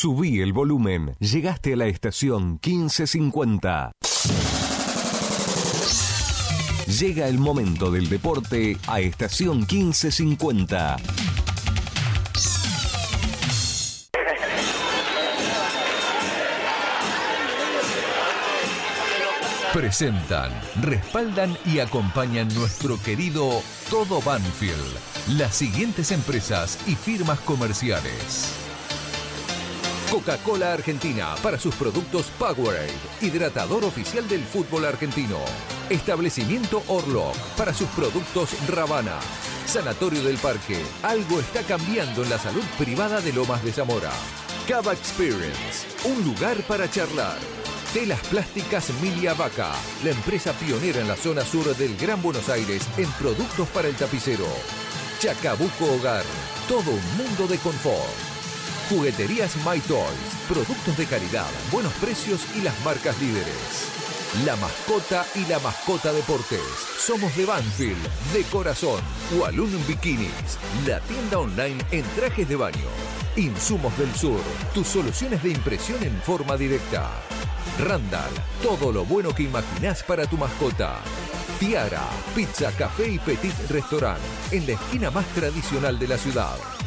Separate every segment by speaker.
Speaker 1: Subí el volumen. Llegaste a la estación 1550. Llega el momento del deporte a estación 1550. Presentan, respaldan y acompañan nuestro querido Todo Banfield, las siguientes empresas y firmas comerciales. Coca-Cola Argentina para sus productos Powerade, hidratador oficial del fútbol argentino. Establecimiento Orlock para sus productos Ravana. Sanatorio del Parque, algo está cambiando en la salud privada de Lomas de Zamora. Cava Experience, un lugar para charlar. Telas Plásticas Milia Vaca, la empresa pionera en la zona sur del Gran Buenos Aires en productos para el tapicero. Chacabuco Hogar, todo un mundo de confort. Jugueterías My Toys, productos de calidad, buenos precios y las marcas líderes. La mascota y la mascota deportes. Somos de Banfield, de corazón. Walloon Bikinis, la tienda online en trajes de baño. Insumos del Sur, tus soluciones de impresión en forma directa. Randall, todo lo bueno que imaginás para tu mascota. Tiara, pizza, café y petit restaurant, en la esquina más tradicional de la ciudad.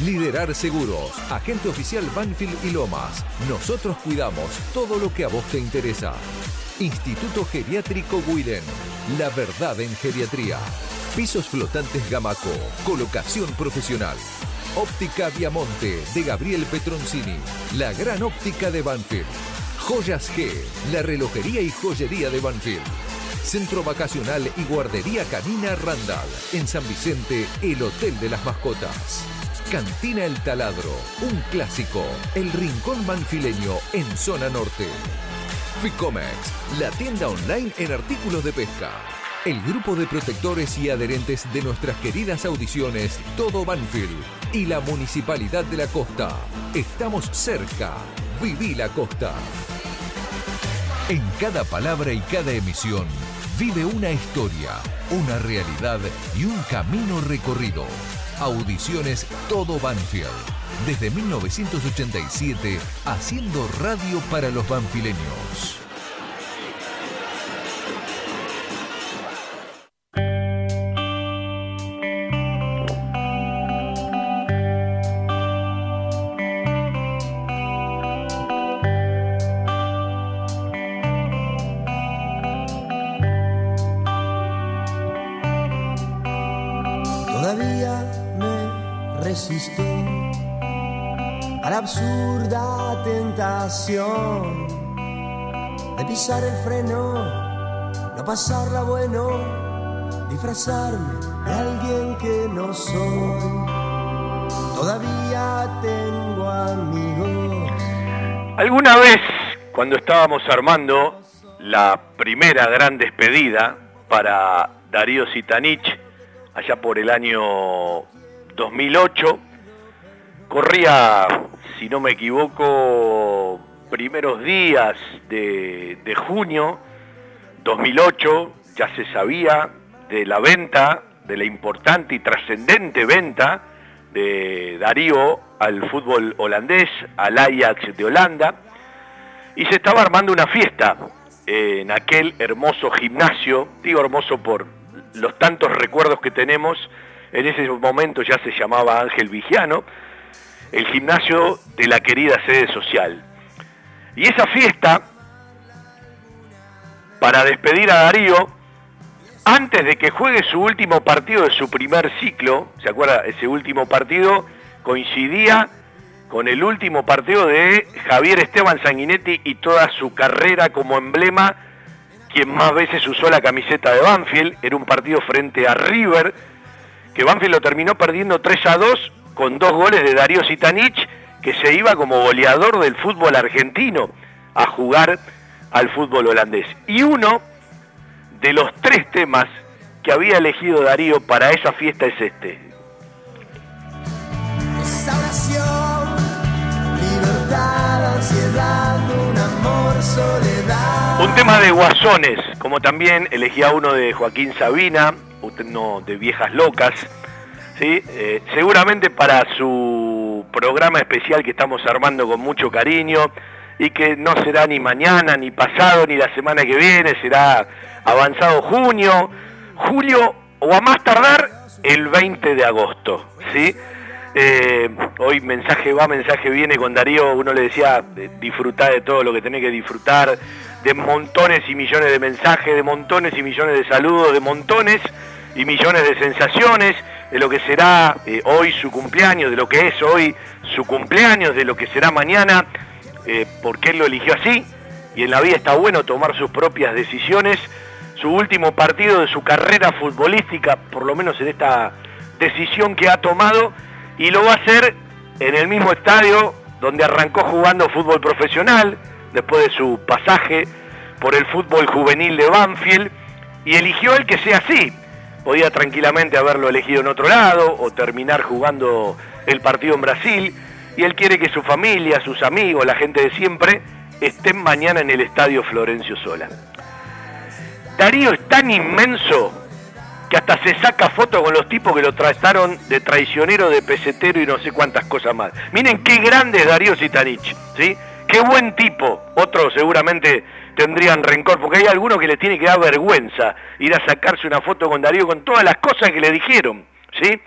Speaker 1: Liderar Seguros, agente oficial Banfield y Lomas. Nosotros cuidamos todo lo que a vos te interesa. Instituto Geriátrico Guiden, la verdad en geriatría. Pisos flotantes Gamaco, colocación profesional. Óptica Viamonte de Gabriel Petroncini, la gran óptica de Banfield. Joyas G, la relojería y joyería de Banfield. Centro Vacacional y Guardería Canina Randall. En San Vicente, el Hotel de las Mascotas. Cantina El Taladro, un clásico. El Rincón Manfileño en Zona Norte. Ficomex, la tienda online en artículos de pesca. El grupo de protectores y adherentes de nuestras queridas audiciones Todo Banfield y la Municipalidad de la Costa. Estamos cerca. Viví la costa. En cada palabra y cada emisión vive una historia, una realidad y un camino recorrido. Audiciones Todo Banfield. Desde 1987, haciendo radio para los banfileños.
Speaker 2: Absurda tentación de pisar el freno, no pasarla bueno, disfrazarme de alguien que no soy. Todavía tengo amigos.
Speaker 3: Alguna vez, cuando estábamos armando la primera gran despedida para Darío Sitanich, allá por el año 2008, corría, si no me equivoco, primeros días de, de junio 2008, ya se sabía de la venta, de la importante y trascendente venta de Darío al fútbol holandés, al Ajax de Holanda, y se estaba armando una fiesta en aquel hermoso gimnasio, digo hermoso por los tantos recuerdos que tenemos, en ese momento ya se llamaba Ángel Vigiano, el gimnasio de la querida sede social. Y esa fiesta, para despedir a Darío, antes de que juegue su último partido de su primer ciclo, ¿se acuerda? Ese último partido coincidía con el último partido de Javier Esteban Sanguinetti y toda su carrera como emblema, quien más veces usó la camiseta de Banfield, era un partido frente a River, que Banfield lo terminó perdiendo 3 a 2 con dos goles de Darío Sitanich, que se iba como goleador del fútbol argentino a jugar al fútbol holandés. Y uno de los tres temas que había elegido Darío para esa fiesta es este.
Speaker 2: Esa oración, libertad, ansiedad, un amor, soledad.
Speaker 3: Un tema de guasones, como también elegía uno de Joaquín Sabina, uno de Viejas Locas, ¿sí? Eh, seguramente para su programa especial que estamos armando con mucho cariño y que no será ni mañana, ni pasado, ni la semana que viene, será avanzado junio, julio o a más tardar el 20 de agosto, ¿sí? Eh, hoy mensaje va, mensaje viene con Darío, uno le decía, disfrutar de todo lo que tenés que disfrutar, de montones y millones de mensajes, de montones y millones de saludos, de montones y millones de sensaciones, de lo que será eh, hoy su cumpleaños, de lo que es hoy su cumpleaños, de lo que será mañana, eh, porque él lo eligió así, y en la vida está bueno tomar sus propias decisiones. Su último partido de su carrera futbolística, por lo menos en esta decisión que ha tomado, y lo va a hacer en el mismo estadio donde arrancó jugando fútbol profesional, después de su pasaje por el fútbol juvenil de Banfield, y eligió el que sea así. Podía tranquilamente haberlo elegido en otro lado o terminar jugando el partido en Brasil, y él quiere que su familia, sus amigos, la gente de siempre, estén mañana en el estadio Florencio Sola. Darío es tan inmenso que hasta se saca foto con los tipos que lo trataron de traicionero, de pesetero y no sé cuántas cosas más. Miren qué grande es Darío Sitanich, ¿sí? Qué buen tipo. Otros seguramente tendrían rencor, porque hay algunos que les tiene que dar vergüenza ir a sacarse una foto con Darío con todas las cosas que le dijeron, ¿sí?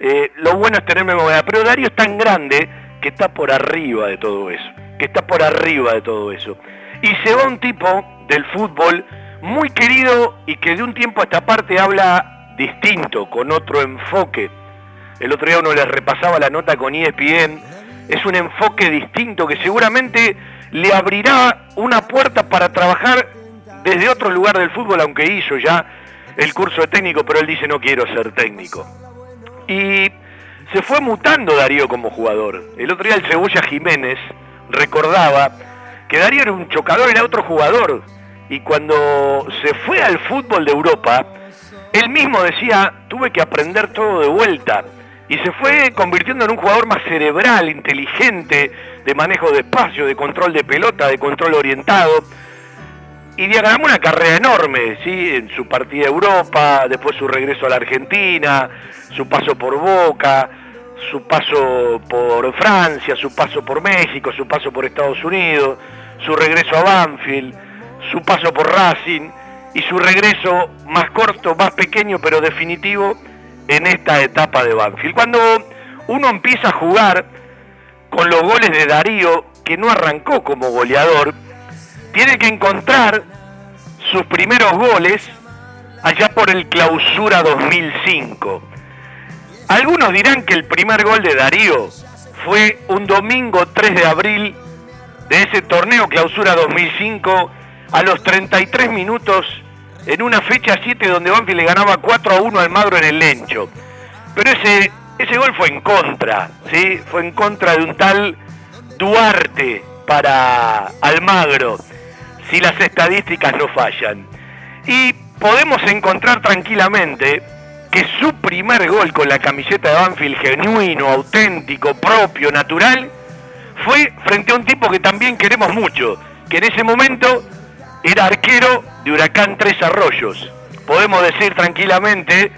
Speaker 3: Eh, lo bueno es tener memoria, pero Darío es tan grande que está por arriba de todo eso, que está por arriba de todo eso. Y se va un tipo del fútbol muy querido y que de un tiempo a esta parte habla distinto, con otro enfoque. El otro día uno les repasaba la nota con ESPN, es un enfoque distinto que seguramente le abrirá una puerta para trabajar desde otro lugar del fútbol, aunque hizo ya el curso de técnico, pero él dice no quiero ser técnico. Y se fue mutando Darío como jugador. El otro día el Cebolla Jiménez recordaba que Darío era un chocador, era otro jugador. Y cuando se fue al fútbol de Europa, él mismo decía, tuve que aprender todo de vuelta. Y se fue convirtiendo en un jugador más cerebral, inteligente, de manejo de espacio, de control de pelota, de control orientado. Y diagramó una carrera enorme, ¿sí? En su partida a Europa, después su regreso a la Argentina, su paso por Boca, su paso por Francia, su paso por México, su paso por Estados Unidos, su regreso a Banfield, su paso por Racing y su regreso más corto, más pequeño, pero definitivo en esta etapa de Banfield. Cuando uno empieza a jugar con los goles de Darío, que no arrancó como goleador, tiene que encontrar sus primeros goles allá por el clausura 2005. Algunos dirán que el primer gol de Darío fue un domingo 3 de abril de ese torneo clausura 2005 a los 33 minutos en una fecha 7 donde Banfield le ganaba 4 a 1 al Magro en el Lencho. Pero ese, ese gol fue en contra, ¿sí? Fue en contra de un tal Duarte para Almagro, si las estadísticas no fallan. Y podemos encontrar tranquilamente que su primer gol con la camiseta de Banfield genuino, auténtico, propio, natural, fue frente a un tipo que también queremos mucho, que en ese momento era arquero de Huracán Tres Arroyos. Podemos decir tranquilamente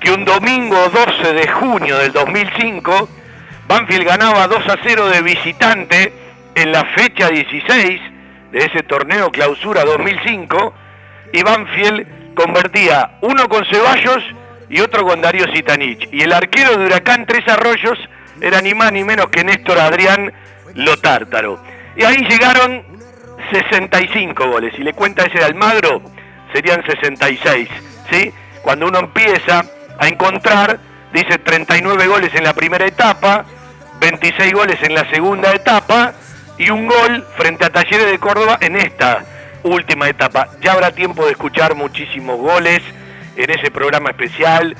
Speaker 3: que un domingo 12 de junio del 2005, Banfield ganaba 2 a 0 de visitante en la fecha 16 de ese torneo clausura 2005 y Banfield convertía uno con Ceballos y otro con Darío Sitanich. Y el arquero de Huracán Tres Arroyos era ni más ni menos que Néstor Adrián Lotártaro. Y ahí llegaron 65 goles. Si le cuenta ese de Almagro, serían 66. ¿sí? Cuando uno empieza a encontrar, dice 39 goles en la primera etapa, 26 goles en la segunda etapa y un gol frente a Talleres de Córdoba en esta última etapa. Ya habrá tiempo de escuchar muchísimos goles en ese programa especial.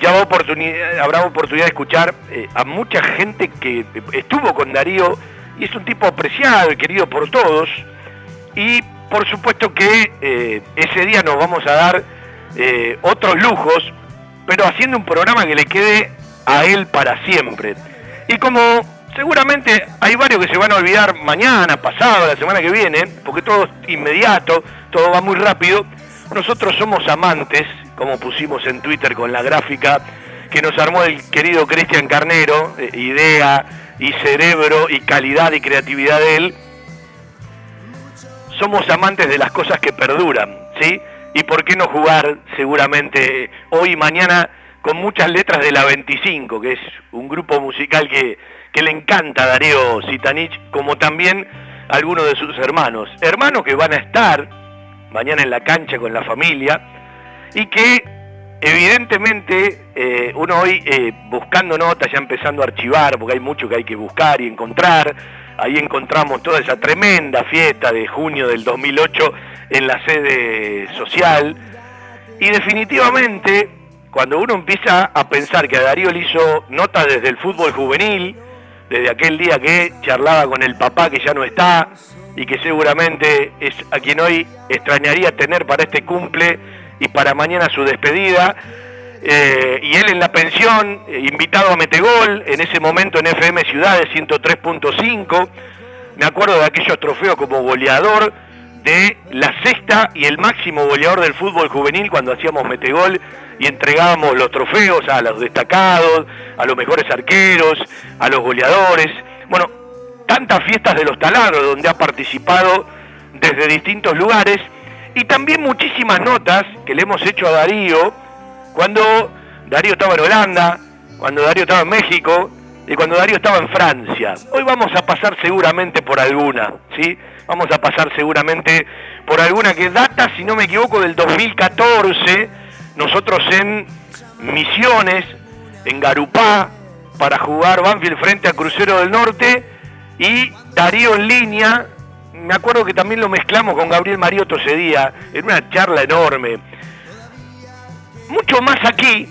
Speaker 3: Ya oportunidad, habrá oportunidad de escuchar eh, a mucha gente que estuvo con Darío y es un tipo apreciado y querido por todos. Y por supuesto que eh, ese día nos vamos a dar eh, otros lujos, pero haciendo un programa que le quede a él para siempre. Y como seguramente hay varios que se van a olvidar mañana, pasado, la semana que viene, porque todo es inmediato, todo va muy rápido, nosotros somos amantes como pusimos en Twitter con la gráfica que nos armó el querido Cristian Carnero, eh, idea y cerebro y calidad y creatividad de él, somos amantes de las cosas que perduran, ¿sí? Y por qué no jugar seguramente hoy y mañana con muchas letras de la 25, que es un grupo musical que, que le encanta a Darío Sitanich, como también algunos de sus hermanos. Hermanos que van a estar mañana en la cancha con la familia y que evidentemente eh, uno hoy eh, buscando notas, ya empezando a archivar, porque hay mucho que hay que buscar y encontrar, ahí encontramos toda esa tremenda fiesta de junio del 2008 en la sede social. Y definitivamente cuando uno empieza a pensar que a Darío le hizo notas desde el fútbol juvenil, desde aquel día que charlaba con el papá que ya no está y que seguramente es a quien hoy extrañaría tener para este cumple y para mañana su despedida. Eh, y él en la pensión, eh, invitado a Metegol, en ese momento en FM Ciudades 103.5, me acuerdo de aquellos trofeos como goleador de la sexta y el máximo goleador del fútbol juvenil cuando hacíamos Metegol y entregábamos los trofeos a los destacados, a los mejores arqueros, a los goleadores. Bueno, tantas fiestas de los taladros donde ha participado desde distintos lugares y también muchísimas notas que le hemos hecho a Darío cuando Darío estaba en Holanda, cuando Darío estaba en México y cuando Darío estaba en Francia. Hoy vamos a pasar seguramente por alguna, ¿sí? Vamos a pasar seguramente por alguna que data, si no me equivoco, del 2014 nosotros en Misiones, en Garupá, para jugar Banfield frente a Crucero del Norte y Darío en línea. Me acuerdo que también lo mezclamos con Gabriel Mariotto ese día, en una charla enorme. Mucho más aquí,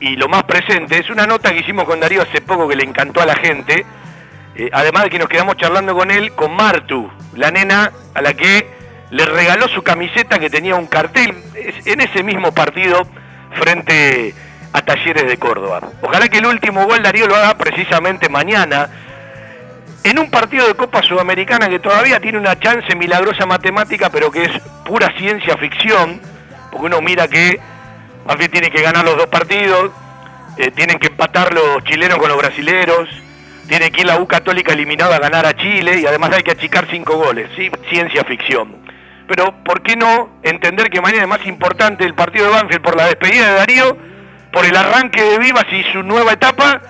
Speaker 3: y lo más presente, es una nota que hicimos con Darío hace poco que le encantó a la gente, eh, además de que nos quedamos charlando con él, con Martu, la nena a la que le regaló su camiseta que tenía un cartel en ese mismo partido frente a Talleres de Córdoba. Ojalá que el último gol Darío lo haga precisamente mañana en un partido de Copa Sudamericana que todavía tiene una chance milagrosa matemática, pero que es pura ciencia ficción, porque uno mira que bien tiene que ganar los dos partidos, eh, tienen que empatar los chilenos con los brasileros, tiene que ir la U Católica eliminada a ganar a Chile y además hay que achicar cinco goles, ¿sí? ciencia ficción pero ¿por qué no entender que mañana es más importante el partido de Banfield por la despedida de Darío, por el arranque de Vivas y su nueva etapa,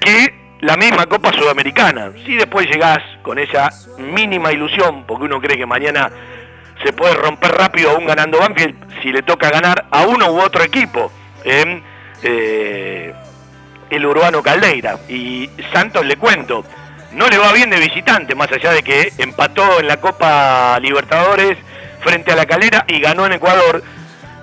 Speaker 3: que la misma Copa Sudamericana? Si después llegás con esa mínima ilusión, porque uno cree que mañana se puede romper rápido aún ganando Banfield, si le toca ganar a uno u otro equipo. en eh, el Urbano Caldeira. Y Santos le cuento, no le va bien de visitante, más allá de que empató en la Copa Libertadores frente a la Calera y ganó en Ecuador,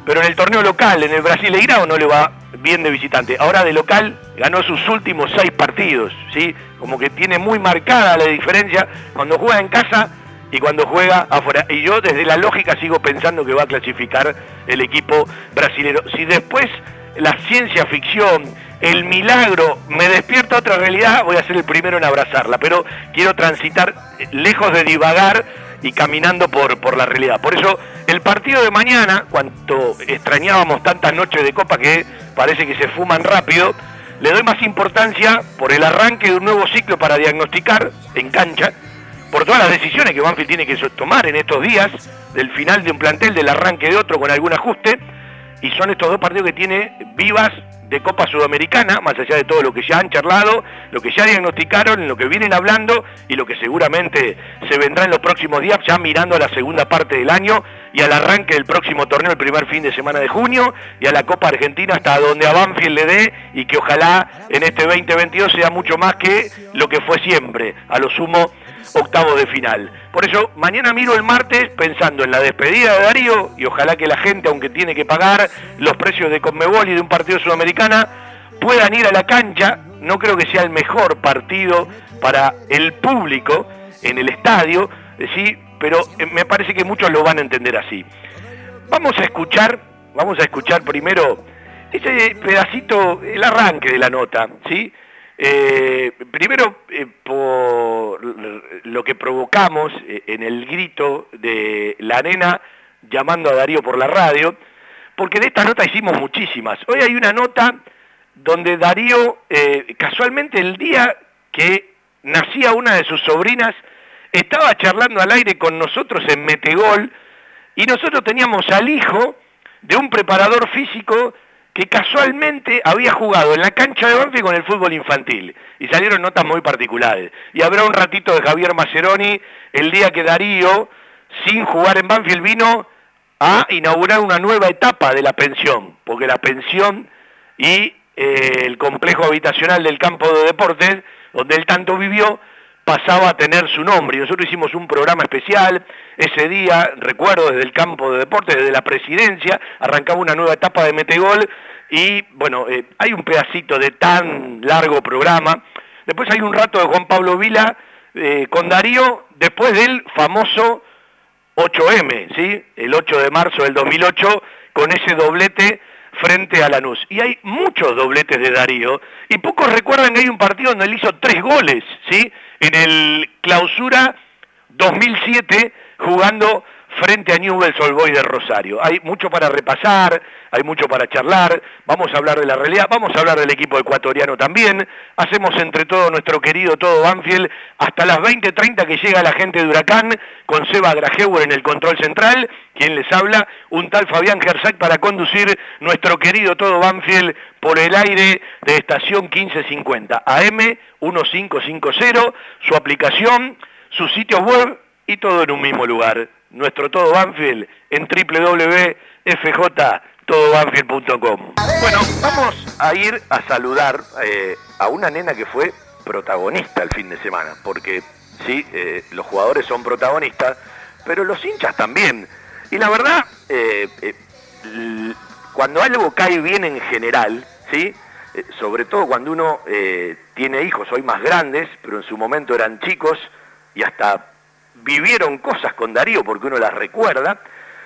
Speaker 3: pero en el torneo local, en el Brasileirao, no le va bien de visitante. Ahora de local ganó sus últimos seis partidos, ¿sí? Como que tiene muy marcada la diferencia cuando juega en casa y cuando juega afuera. Y yo desde la lógica sigo pensando que va a clasificar el equipo brasilero. Si después la ciencia ficción, el milagro me despierta otra realidad, voy a ser el primero en abrazarla, pero quiero transitar lejos de divagar y caminando por, por la realidad. Por eso el partido de mañana, cuanto extrañábamos tantas noches de copa que parece que se fuman rápido, le doy más importancia por el arranque de un nuevo ciclo para diagnosticar en cancha, por todas las decisiones que Banfield tiene que tomar en estos días, del final de un plantel, del arranque de otro con algún ajuste, y son estos dos partidos que tiene vivas de Copa Sudamericana, más allá de todo lo que ya han charlado, lo que ya diagnosticaron, lo que vienen hablando y lo que seguramente se vendrá en los próximos días, ya mirando a la segunda parte del año y al arranque del próximo torneo el primer fin de semana de junio y a la Copa Argentina hasta donde a Banfield le dé y que ojalá en este 2022 sea mucho más que lo que fue siempre, a lo sumo octavo de final. Por eso, mañana miro el martes pensando en la despedida de Darío y ojalá que la gente, aunque tiene que pagar los precios de Conmebol y de un partido sudamericana, puedan ir a la cancha. No creo que sea el mejor partido para el público en el estadio, ¿sí? pero eh, me parece que muchos lo van a entender así. Vamos a escuchar, vamos a escuchar primero ese pedacito, el arranque de la nota, ¿sí? Eh, primero, eh, por lo que provocamos eh, en el grito de la nena llamando a Darío por la radio, porque de esta nota hicimos muchísimas. Hoy hay una nota donde Darío, casualmente el día que nacía una de sus sobrinas, estaba charlando al aire con nosotros en Metegol y nosotros teníamos al hijo de un preparador físico que casualmente había jugado en la cancha de Banfield con el fútbol infantil y salieron notas muy particulares. Y habrá un ratito de Javier Maceroni el día que Darío, sin jugar en Banfield, vino a inaugurar una nueva etapa de la pensión, porque la pensión y eh, el complejo habitacional del campo de deportes, donde él tanto vivió, pasaba a tener su nombre. Y nosotros hicimos un programa especial ese día, recuerdo, desde el campo de deportes, desde la presidencia, arrancaba una nueva etapa de Metegol y bueno, eh, hay un pedacito de tan largo programa. Después hay un rato de Juan Pablo Vila eh, con Darío, después del famoso 8M, ¿sí? El 8 de marzo del 2008, con ese doblete frente a Lanús. Y hay muchos dobletes de Darío, y pocos recuerdan que hay un partido donde él hizo tres goles, ¿sí? En el clausura 2007, jugando frente a Newell's Old Boys de Rosario. Hay mucho para repasar, hay mucho para charlar, vamos a hablar de la realidad, vamos a hablar del equipo ecuatoriano también, hacemos entre todos nuestro querido todo Banfield hasta las 20.30 que llega la gente de Huracán con Seba Grajeuer en el control central, quien les habla, un tal Fabián Gersac para conducir nuestro querido todo Banfield por el aire de estación 1550, AM 1550, su aplicación, su sitio web y todo en un mismo lugar nuestro Todo Banfield en www.fjtodobanfield.com. Bueno, vamos a ir a saludar eh, a una nena que fue protagonista el fin de semana, porque sí, eh, los jugadores son protagonistas, pero los hinchas también. Y la verdad, eh, cuando algo cae bien en general, ¿sí? sobre todo cuando uno tiene hijos hoy más grandes, pero en su momento eran chicos y hasta vivieron cosas con Darío porque uno las recuerda.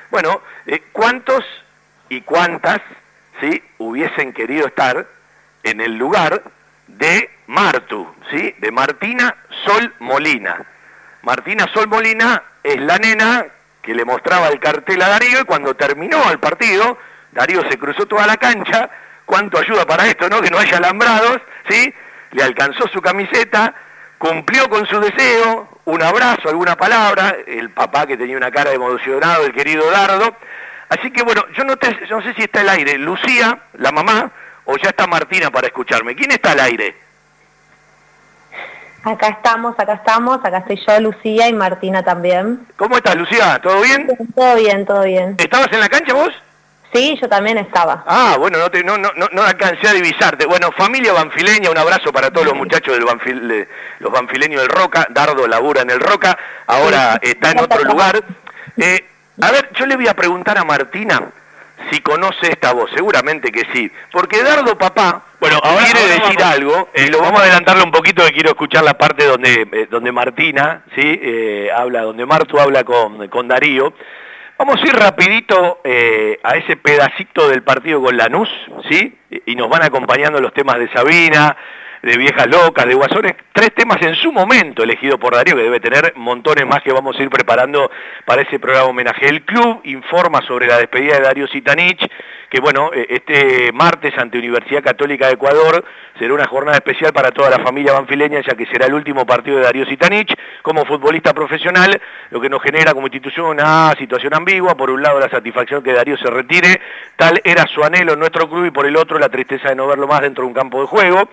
Speaker 3: Bueno, eh, ¿cuántos y cuántas ¿sí? hubiesen querido estar en el lugar de Martu, ¿sí? de Martina Sol Molina? Martina Sol Molina es la nena que le mostraba el cartel a Darío y cuando terminó el partido, Darío se cruzó toda la cancha, cuánto ayuda para esto, ¿no? Que no haya alambrados, ¿sí? Le alcanzó su camiseta, cumplió con su deseo, un abrazo, alguna palabra, el papá que tenía una cara emocionado, el querido Dardo. Así que bueno, yo no, no sé si está al aire Lucía, la mamá, o ya está Martina para escucharme. ¿Quién está al aire?
Speaker 4: Acá estamos, acá estamos, acá estoy yo, Lucía y Martina también.
Speaker 3: ¿Cómo estás, Lucía? ¿Todo bien?
Speaker 4: Todo bien, todo bien.
Speaker 3: ¿Estabas en la cancha vos?
Speaker 4: Sí, yo también estaba.
Speaker 3: Ah, bueno, no, te, no, no, no, alcancé a divisarte. Bueno, familia banfileña, un abrazo para todos los muchachos del banfil, los banfileños del Roca. Dardo labura en el Roca, ahora está en otro lugar. Eh, a ver, yo le voy a preguntar a Martina si conoce esta voz, seguramente que sí. Porque Dardo Papá bueno, ahora, quiere decir algo, y lo vamos a adelantarle un poquito, que quiero escuchar la parte donde, eh, donde Martina, ¿sí? Eh, habla, donde Martu habla con, con Darío. Vamos a ir rapidito eh, a ese pedacito del partido con Lanús, ¿sí? Y nos van acompañando los temas de Sabina, de Viejas Locas, de Guasones, tres temas en su momento elegido por Darío, que debe tener montones más que vamos a ir preparando para ese programa homenaje. El club informa sobre la despedida de Darío Sitanich, que bueno, eh, este martes ante Universidad Católica de Ecuador será una jornada especial para toda la familia banfileña, ya que será el último partido de Darío Sitanich como futbolista profesional, lo que nos genera como institución una situación ambigua, por un lado la satisfacción que Darío se retire, tal era su anhelo en nuestro club y por el otro la tristeza de no verlo más dentro de un campo de juego.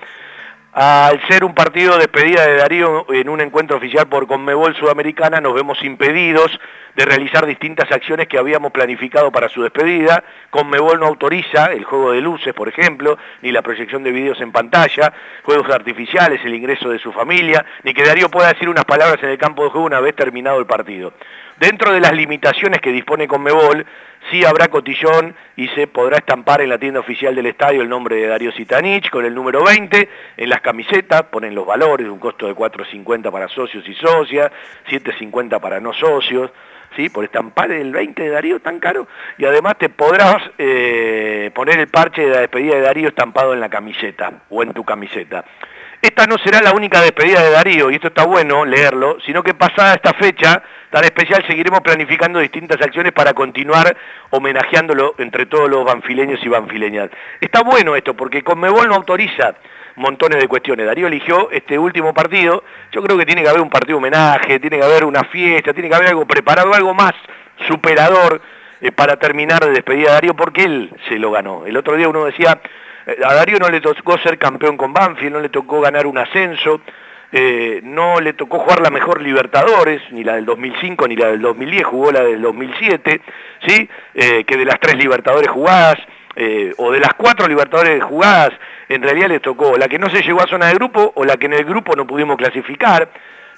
Speaker 3: Al ser un partido de despedida de Darío en un encuentro oficial por Conmebol Sudamericana, nos vemos impedidos de realizar distintas acciones que habíamos planificado para su despedida. Conmebol no autoriza el juego de luces, por ejemplo, ni la proyección de videos en pantalla, juegos artificiales, el ingreso de su familia, ni que Darío pueda decir unas palabras en el campo de juego una vez terminado el partido. Dentro de las limitaciones que dispone Conmebol, sí habrá cotillón y se podrá estampar en la tienda oficial del estadio el nombre de Darío Sitanich con el número 20, en las camisetas ponen los valores, un costo de 4.50 para socios y socias, 7.50 para no socios, ¿sí? por estampar el 20 de Darío tan caro, y además te podrás eh, poner el parche de la despedida de Darío estampado en la camiseta o en tu camiseta. Esta no será la única despedida de Darío, y esto está bueno leerlo, sino que pasada esta fecha tan especial seguiremos planificando distintas acciones para continuar homenajeándolo entre todos los banfileños y banfileñas. Está bueno esto, porque Conmebol no autoriza montones de cuestiones. Darío eligió este último partido, yo creo que tiene que haber un partido homenaje, tiene que haber una fiesta, tiene que haber algo preparado, algo más superador eh, para terminar de despedir a Darío, porque él se lo ganó. El otro día uno decía, a Darío no le tocó ser campeón con Banfield, no le tocó ganar un ascenso, eh, no le tocó jugar la mejor Libertadores, ni la del 2005 ni la del 2010, jugó la del 2007, ¿sí? que de las tres Libertadores jugadas, o de las cuatro Libertadores jugadas, en realidad le tocó la que no se llegó a zona de grupo o la que en el grupo no pudimos clasificar,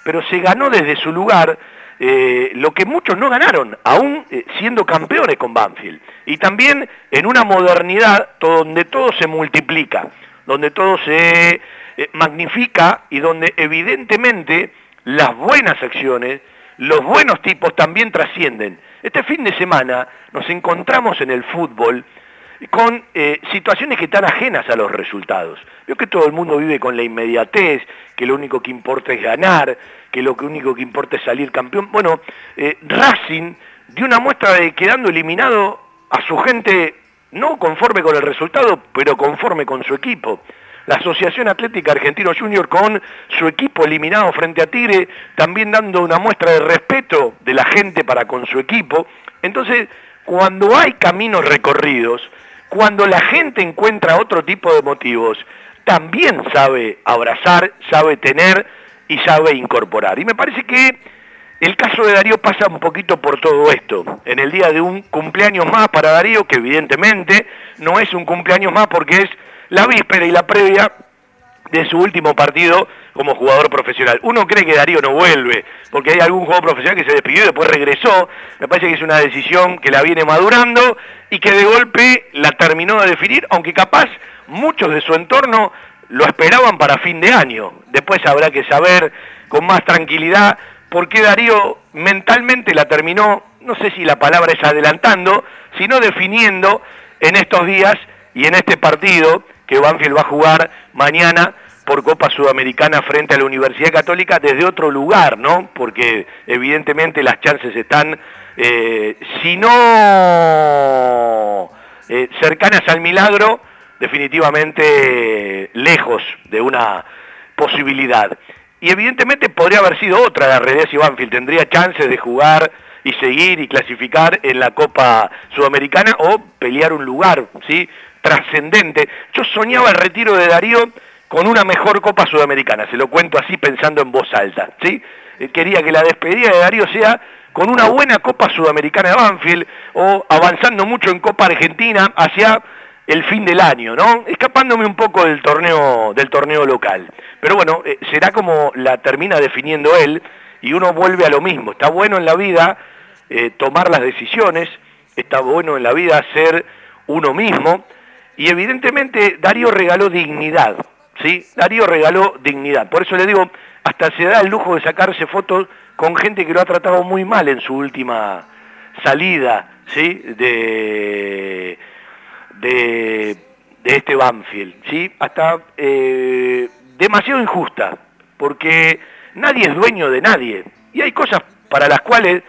Speaker 3: pero se ganó desde su lugar eh, lo que muchos no ganaron, aún eh, siendo campeones con Banfield. Y también en una modernidad donde todo se multiplica, donde todo se eh, magnifica y donde evidentemente las buenas acciones, los buenos tipos también trascienden. Este fin de semana nos encontramos en el fútbol con eh, situaciones que están ajenas a los resultados. Veo que todo el mundo vive con la inmediatez, que lo único que importa es ganar, que lo único que importa es salir campeón. Bueno, eh, Racing dio una muestra de quedando eliminado a su gente, no conforme con el resultado, pero conforme con su equipo. La Asociación Atlética Argentino Junior con su equipo eliminado frente a Tigre, también dando una muestra de respeto de la gente para con su equipo. Entonces, cuando hay caminos recorridos, cuando la gente encuentra otro tipo de motivos, también sabe abrazar, sabe tener y sabe incorporar. Y me parece que el caso de Darío pasa un poquito por todo esto. En el día de un cumpleaños más para Darío, que evidentemente no es un cumpleaños más porque es la víspera y la previa de su último partido como jugador profesional. Uno cree que Darío no vuelve, porque hay algún jugador profesional que se despidió y después regresó. Me parece que es una decisión que la viene madurando y que de golpe la terminó de definir, aunque capaz muchos de su entorno lo esperaban para fin de año. Después habrá que saber con más tranquilidad por qué Darío mentalmente la terminó, no sé si la palabra es adelantando, sino definiendo en estos días y en este partido que Banfield va a jugar mañana por Copa Sudamericana frente a la Universidad Católica desde otro lugar, ¿no? Porque evidentemente las chances están, eh, si no eh, cercanas al milagro, definitivamente lejos de una posibilidad. Y evidentemente podría haber sido otra la realidad si Banfield tendría chances de jugar y seguir y clasificar en la Copa Sudamericana o pelear un lugar, ¿sí? trascendente. Yo soñaba el retiro de Darío con una mejor Copa Sudamericana, se lo cuento así pensando en voz alta, ¿sí? Eh, quería que la despedida de Darío sea con una buena Copa Sudamericana de Banfield o avanzando mucho en Copa Argentina hacia el fin del año, ¿no? Escapándome un poco del torneo, del torneo local. Pero bueno, eh, será como la termina definiendo él y uno vuelve a lo mismo. Está bueno en la vida eh, tomar las decisiones, está bueno en la vida ser uno mismo, y evidentemente Darío regaló dignidad, ¿sí? Darío regaló dignidad. Por eso le digo, hasta se da el lujo de sacarse fotos con gente que lo ha tratado muy mal en su última salida, ¿sí? De, de, este Banfield, ¿sí? Hasta eh, demasiado injusta, porque nadie es dueño de nadie. Y hay cosas para las cuales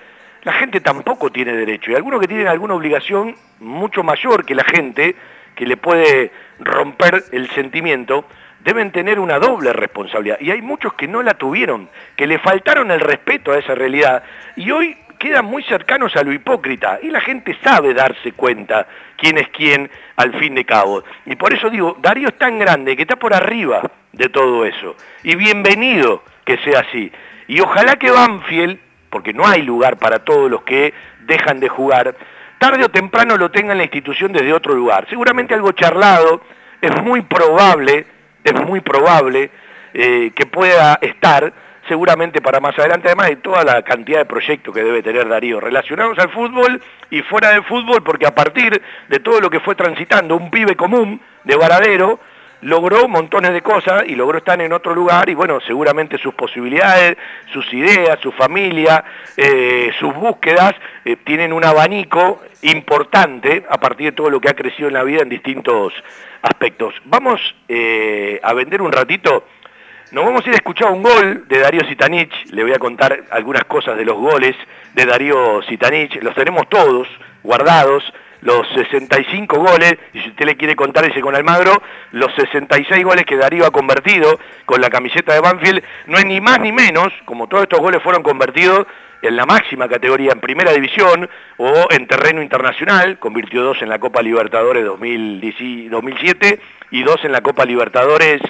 Speaker 3: la gente tampoco tiene derecho. Y algunos que tienen alguna obligación mucho mayor que la gente, que le puede romper el sentimiento, deben tener una doble responsabilidad. Y hay muchos que no la tuvieron, que le faltaron el respeto a esa realidad. Y hoy quedan muy cercanos a lo hipócrita. Y la gente sabe darse cuenta quién es quién al fin de cabo. Y por eso digo, Darío es tan grande que está por arriba de todo eso. Y bienvenido que sea así. Y ojalá que Banfield, porque no hay lugar para todos los que dejan de jugar, tarde o temprano lo tenga en la institución desde otro lugar. Seguramente algo charlado, es muy probable, es muy probable eh, que pueda estar seguramente para más adelante, además de toda la cantidad de proyectos que debe tener Darío relacionados al fútbol y fuera del fútbol, porque a partir de todo lo que fue transitando un pibe común de Varadero, logró montones de cosas y logró estar en otro lugar y bueno, seguramente sus posibilidades, sus ideas, su familia, eh, sus búsquedas eh, tienen un abanico importante a partir de todo lo que ha crecido en la vida en distintos aspectos. Vamos eh, a vender un ratito. Nos vamos a ir a escuchar un gol de Darío Sitanich, le voy a contar algunas cosas de los goles de Darío Sitanich, los tenemos todos guardados, los 65 goles, y si usted le quiere contar ese con Almagro, los 66 goles que Darío ha convertido con la camiseta de Banfield, no es ni más ni menos, como todos estos goles fueron convertidos en la máxima categoría en primera división o en terreno internacional, convirtió dos en la Copa Libertadores 2007 y dos en la Copa Libertadores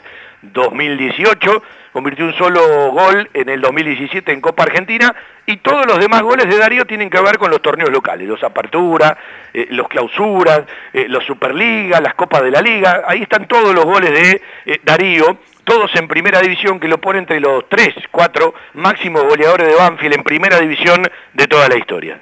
Speaker 3: 2018, convirtió un solo gol en el 2017 en Copa Argentina y todos los demás goles de Darío tienen que ver con los torneos locales, los aperturas, eh, los clausuras, eh, los Superliga, las Copas de la Liga, ahí están todos los goles de eh, Darío, todos en primera división que lo pone entre los tres, cuatro máximos goleadores de Banfield en primera división de toda la historia.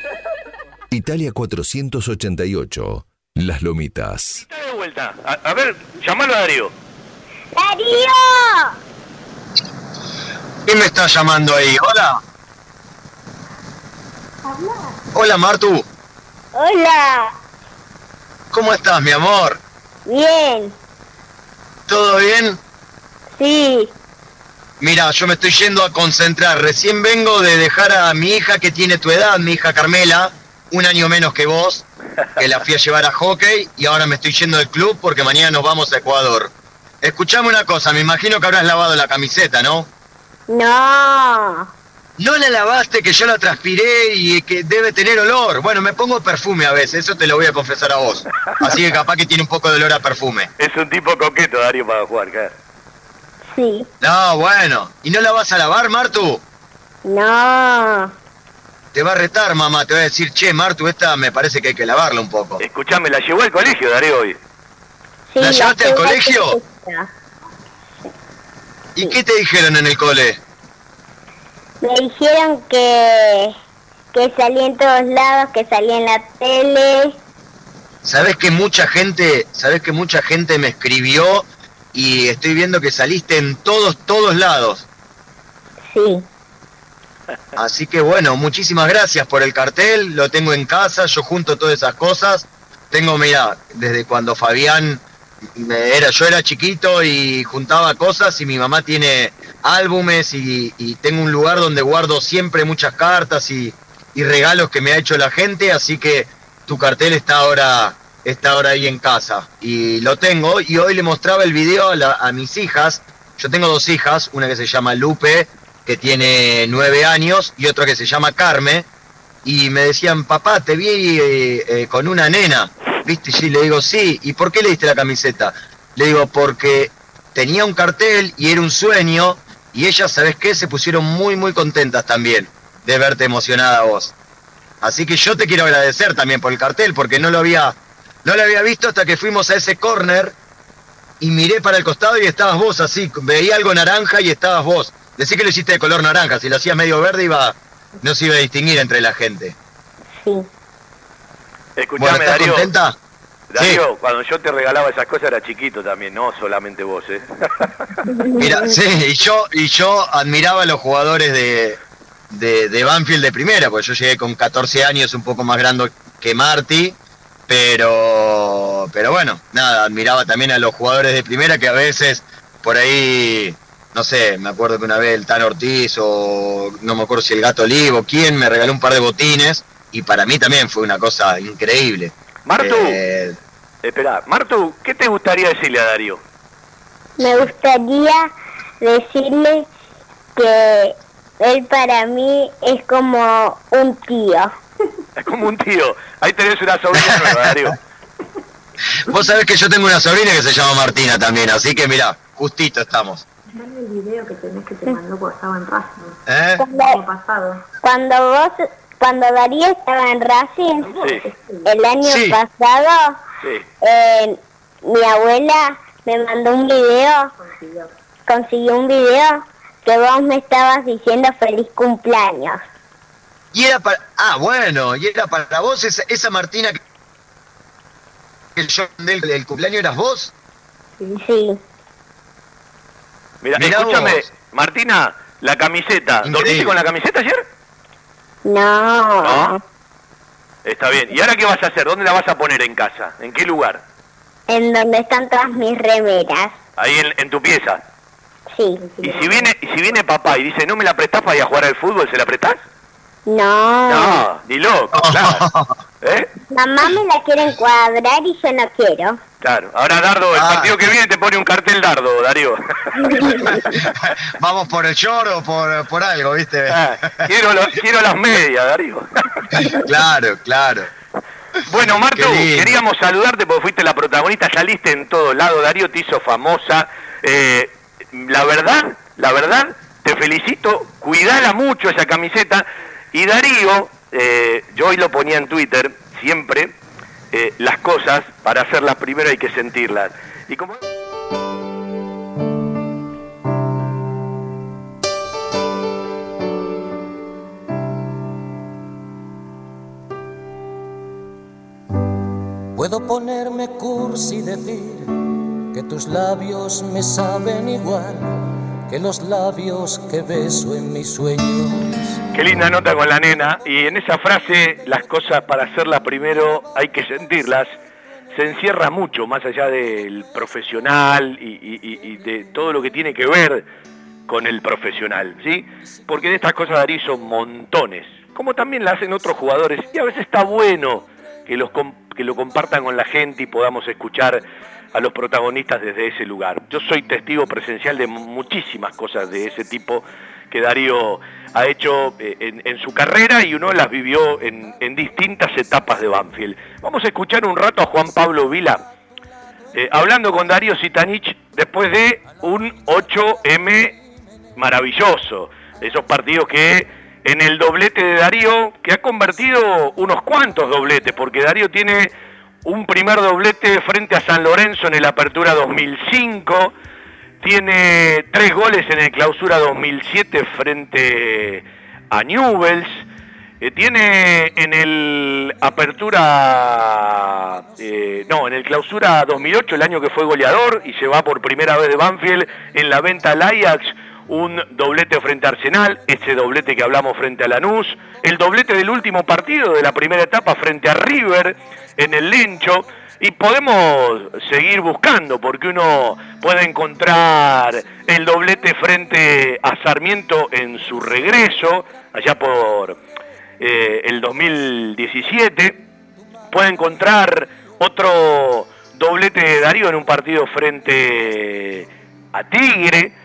Speaker 1: Italia 488, Las Lomitas.
Speaker 3: Está de vuelta. A, a ver, llamalo a Darío.
Speaker 5: ¡Darío!
Speaker 6: ¿Quién me está llamando ahí? Hola. Hola Martu,
Speaker 5: Hola.
Speaker 6: ¿cómo estás mi amor?
Speaker 5: Bien.
Speaker 6: ¿Todo bien?
Speaker 5: Sí.
Speaker 6: Mira, yo me estoy yendo a concentrar. Recién vengo de dejar a mi hija que tiene tu edad, mi hija Carmela, un año menos que vos, que la fui a llevar a hockey y ahora me estoy yendo del club porque mañana nos vamos a Ecuador. Escuchame una cosa, me imagino que habrás lavado la camiseta, ¿no?
Speaker 5: No.
Speaker 6: No la lavaste, que yo la transpiré y que debe tener olor. Bueno, me pongo perfume a veces, eso te lo voy a confesar a vos. Así que capaz que tiene un poco de olor a perfume.
Speaker 3: Es un tipo coqueto, Darío, para jugar, claro.
Speaker 5: Sí.
Speaker 6: No, bueno. ¿Y no la vas a lavar, Martu?
Speaker 5: No.
Speaker 6: Te va a retar, mamá. Te va a decir, che, Martu, esta me parece que hay que lavarla un poco.
Speaker 3: Escuchame, la llevó al colegio, Darío, hoy.
Speaker 5: Sí,
Speaker 6: ¿La llevaste al colegio? ¿Y qué te dijeron en el cole?
Speaker 5: Me dijeron que que salía en todos lados, que salía en la tele.
Speaker 6: Sabes que mucha gente, sabes que mucha gente me escribió y estoy viendo que saliste en todos, todos lados.
Speaker 5: Sí.
Speaker 6: Así que bueno, muchísimas gracias por el cartel, lo tengo en casa, yo junto todas esas cosas. Tengo, mira, desde cuando Fabián me era, yo era chiquito y juntaba cosas y mi mamá tiene álbumes y, y tengo un lugar donde guardo siempre muchas cartas y, y regalos que me ha hecho la gente, así que tu cartel está ahora, está ahora ahí en casa. Y lo tengo, y hoy le mostraba el video a, la- a mis hijas. Yo tengo dos hijas, una que se llama Lupe, que tiene nueve años, y otra que se llama Carme, y me decían, papá, te vi eh, eh, con una nena, ¿viste? Y sí, le digo, sí, ¿y por qué le diste la camiseta? Le digo, porque tenía un cartel y era un sueño, y ellas, ¿sabes qué? Se pusieron muy, muy contentas también de verte emocionada vos. Así que yo te quiero agradecer también por el cartel, porque no lo había, no lo había visto hasta que fuimos a ese corner y miré para el costado y estabas vos así, veía algo naranja y estabas vos. Decí que lo hiciste de color naranja, si lo hacías medio verde iba, no se iba a distinguir entre la gente.
Speaker 5: Sí.
Speaker 3: Escuchame,
Speaker 6: Bueno, ¿estás
Speaker 3: Darío.
Speaker 6: contenta?
Speaker 3: Darío, cuando yo te regalaba esas cosas era chiquito también, no solamente vos, ¿eh?
Speaker 6: Mira, sí, y yo, y yo admiraba a los jugadores de, de, de Banfield de primera, porque yo llegué con 14 años, un poco más grande que Marty, pero, pero bueno, nada, admiraba también a los jugadores de primera que a veces por ahí, no sé, me acuerdo que una vez el Tan Ortiz o no me acuerdo si el Gato Olivo, quién me regaló un par de botines y para mí también fue una cosa increíble.
Speaker 3: Martu,
Speaker 6: Eh,
Speaker 3: espera, Martu, ¿qué te gustaría decirle a Darío?
Speaker 5: Me gustaría decirle
Speaker 7: que él para mí es como un tío.
Speaker 3: Es como un tío. Ahí tenés una sobrina nueva, Darío.
Speaker 6: Vos sabés que yo tengo una sobrina que se llama Martina también, así que mirá, justito estamos.
Speaker 4: Dame el video que tenés que te mandó porque estaba en Racing.
Speaker 6: ¿Eh?
Speaker 7: Cuando,
Speaker 4: El año pasado.
Speaker 7: cuando vos, cuando Darío estaba en Racing,
Speaker 3: Sí,
Speaker 7: el año
Speaker 6: Sí.
Speaker 7: pasado,
Speaker 3: sí.
Speaker 7: eh, mi abuela me mandó un video,
Speaker 4: Consiguió.
Speaker 7: consiguió un video que vos me estabas diciendo feliz cumpleaños.
Speaker 6: Y era para... Ah, bueno, y era para vos esa, esa Martina que yo del, del cumpleaños eras vos.
Speaker 7: Sí.
Speaker 3: Mira,
Speaker 6: Mirá
Speaker 3: escúchame,
Speaker 6: vos.
Speaker 3: Martina, la camiseta. ¿Dormiste con la camiseta ayer?
Speaker 7: No.
Speaker 3: No. Está bien. ¿Y ahora qué vas a hacer? ¿Dónde la vas a poner en casa? ¿En qué lugar?
Speaker 7: En donde están todas mis remeras.
Speaker 3: Ahí en, en tu pieza.
Speaker 7: Sí.
Speaker 3: Y si viene y si viene papá y dice, no me la prestás para ir a jugar al fútbol, ¿se la prestás?
Speaker 7: No.
Speaker 3: No, ni loco, claro. ¿Eh?
Speaker 7: Mamá me la quiere encuadrar y yo no quiero.
Speaker 3: Claro. Ahora Dardo, el
Speaker 6: Ah.
Speaker 3: partido que viene te pone un cartel Dardo, Darío.
Speaker 6: Vamos por el short o por, por algo, ¿viste?
Speaker 3: Ah, quiero, lo- quiero las medias, Darío.
Speaker 6: claro, claro.
Speaker 3: Bueno, Martu, queríamos saludarte porque fuiste la protagonista, saliste en todo lado, Darío te hizo famosa. Eh, la verdad, la verdad, te felicito, cuidala mucho esa camiseta. Y Darío, eh, yo hoy lo ponía en Twitter, siempre, eh, las cosas, para hacerlas primero hay que sentirlas. Y como...
Speaker 8: Puedo ponerme cursi y decir que tus labios me saben igual que los labios que beso en mis sueños.
Speaker 3: Qué linda nota con la nena. Y en esa frase, las cosas para hacerlas primero hay que sentirlas. Se encierra mucho más allá del profesional y, de todo lo que tiene que ver con el profesional, ¿sí? Porque de estas cosas Darío son montones, como también la hacen otros jugadores. Y a veces está bueno que, los que lo compartan con la gente y podamos escuchar a los protagonistas desde ese lugar. Yo soy testigo presencial de muchísimas cosas de ese tipo que Darío ha hecho eh, en, en su carrera y uno las vivió en, en distintas etapas de Banfield. Vamos a escuchar un rato a Juan Pablo Vila eh, hablando con Darío Sitanich después de un 8M maravilloso. Esos partidos que en el doblete de Darío, que ha convertido unos cuantos dobletes, porque Darío tiene un primer doblete frente a San Lorenzo en el Apertura 2005, tiene tres goles en el Clausura 2007 frente a Newells, eh, tiene en el Apertura, eh, no, en el Clausura 2008, el año que fue goleador y se va por primera vez de Banfield en la venta al Ajax, un doblete frente a Arsenal, ese doblete que hablamos frente a Lanús, el doblete del último partido de la primera etapa frente a River en el Lencho, y podemos seguir buscando porque uno puede encontrar el doblete frente a Sarmiento en su regreso, allá por eh, el 2017, puede encontrar otro doblete de Darío en un partido frente a Tigre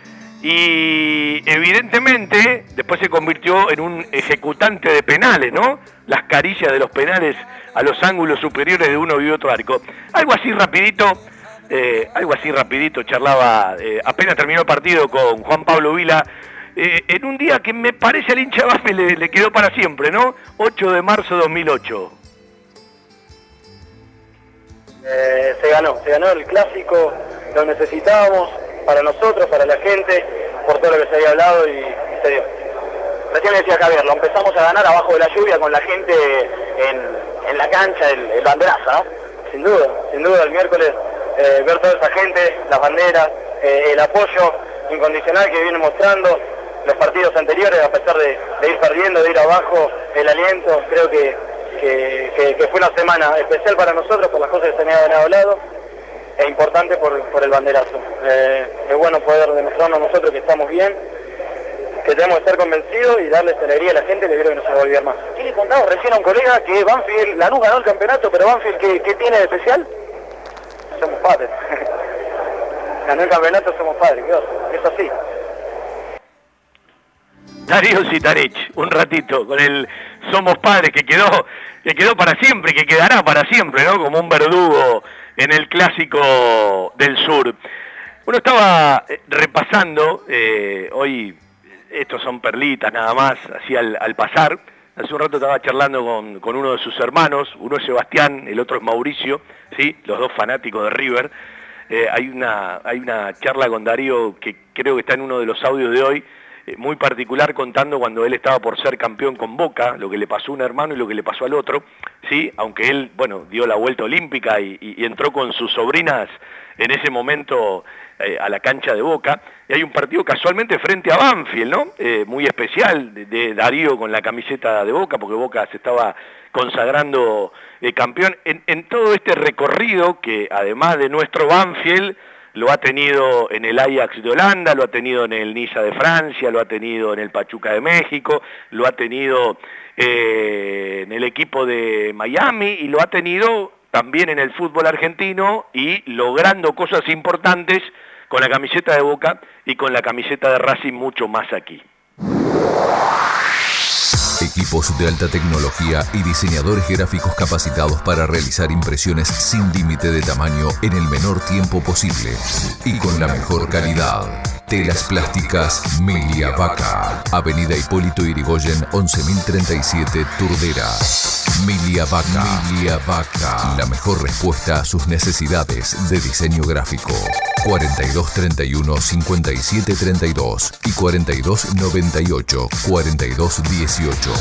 Speaker 3: y evidentemente después se convirtió en un ejecutante de penales, ¿no? Las carillas de los penales a los ángulos superiores de uno y otro arco. Algo así rapidito, eh, algo así rapidito charlaba, eh, apenas terminó el partido con Juan Pablo Vila, eh, en un día que me parece al hincha Banfield le, le quedó para siempre, ¿no? 8 de marzo de 2008.
Speaker 9: Eh, se ganó, se ganó el clásico, lo necesitábamos para nosotros, para la gente, por todo lo que se había hablado y, y se dio. Recién decía Javier, lo empezamos a ganar abajo de la lluvia con la gente en, la cancha, el, el banderazo. Sin duda, sin duda, el miércoles eh, ver toda esa gente, las banderas, eh, el apoyo incondicional que viene mostrando los partidos anteriores, a pesar de, ir perdiendo, de ir abajo, el aliento, creo que fue una semana especial para nosotros por las cosas que se me habían hablado e importante por, por el banderazo. Eh, es bueno poder demostrarnos nosotros que estamos bien, que tenemos que estar convencidos y darles alegría a la gente que creo que no se va a olvidar más. ¿Qué le contamos recién a un colega que Banfield, Lanús ganó el campeonato, pero Banfield, ¿qué, qué tiene de especial? Somos padres. ganó el campeonato, somos padres, ¿qué oso? es así.
Speaker 3: Darío Sitanich, un ratito, con el Somos Padres que quedó, que quedó para siempre, que quedará para siempre, ¿no? Como un verdugo en el clásico del sur. Uno estaba eh, repasando, eh, hoy estos son perlitas nada más, así al, pasar. Hace un rato estaba charlando con, uno de sus hermanos, uno es Sebastián, el otro es Mauricio, ¿sí? los dos fanáticos de River. Eh, hay, una, hay una charla con Darío que creo que está en uno de los audios de hoy, muy particular contando cuando él estaba por ser campeón con Boca, lo que le pasó a un hermano y lo que le pasó al otro, ¿sí? aunque él bueno, dio la vuelta olímpica y entró con sus sobrinas en ese momento eh, a la cancha de Boca. Y hay un partido casualmente frente a Banfield, ¿no? Eh, muy especial de, Darío con la camiseta de Boca, porque Boca se estaba consagrando eh, campeón. En, todo este recorrido que además de nuestro Banfield, lo ha tenido en el Ajax de Holanda, lo ha tenido en el Niza de Francia, lo ha tenido en el Pachuca de México, lo ha tenido en el equipo de Miami y lo ha tenido también en el fútbol argentino y logrando cosas importantes con la camiseta de Boca y con la camiseta de Racing mucho más aquí.
Speaker 1: Equipos de alta tecnología y diseñadores gráficos capacitados para realizar impresiones sin límite de tamaño en el menor tiempo posible y con la mejor calidad. Telas Plásticas Milia Vaca. Avenida Hipólito Irigoyen 11037 Turdera. Milia Vaca. Milia Vaca. La mejor respuesta a sus necesidades de diseño gráfico. 4231 5732 y 4298 4218.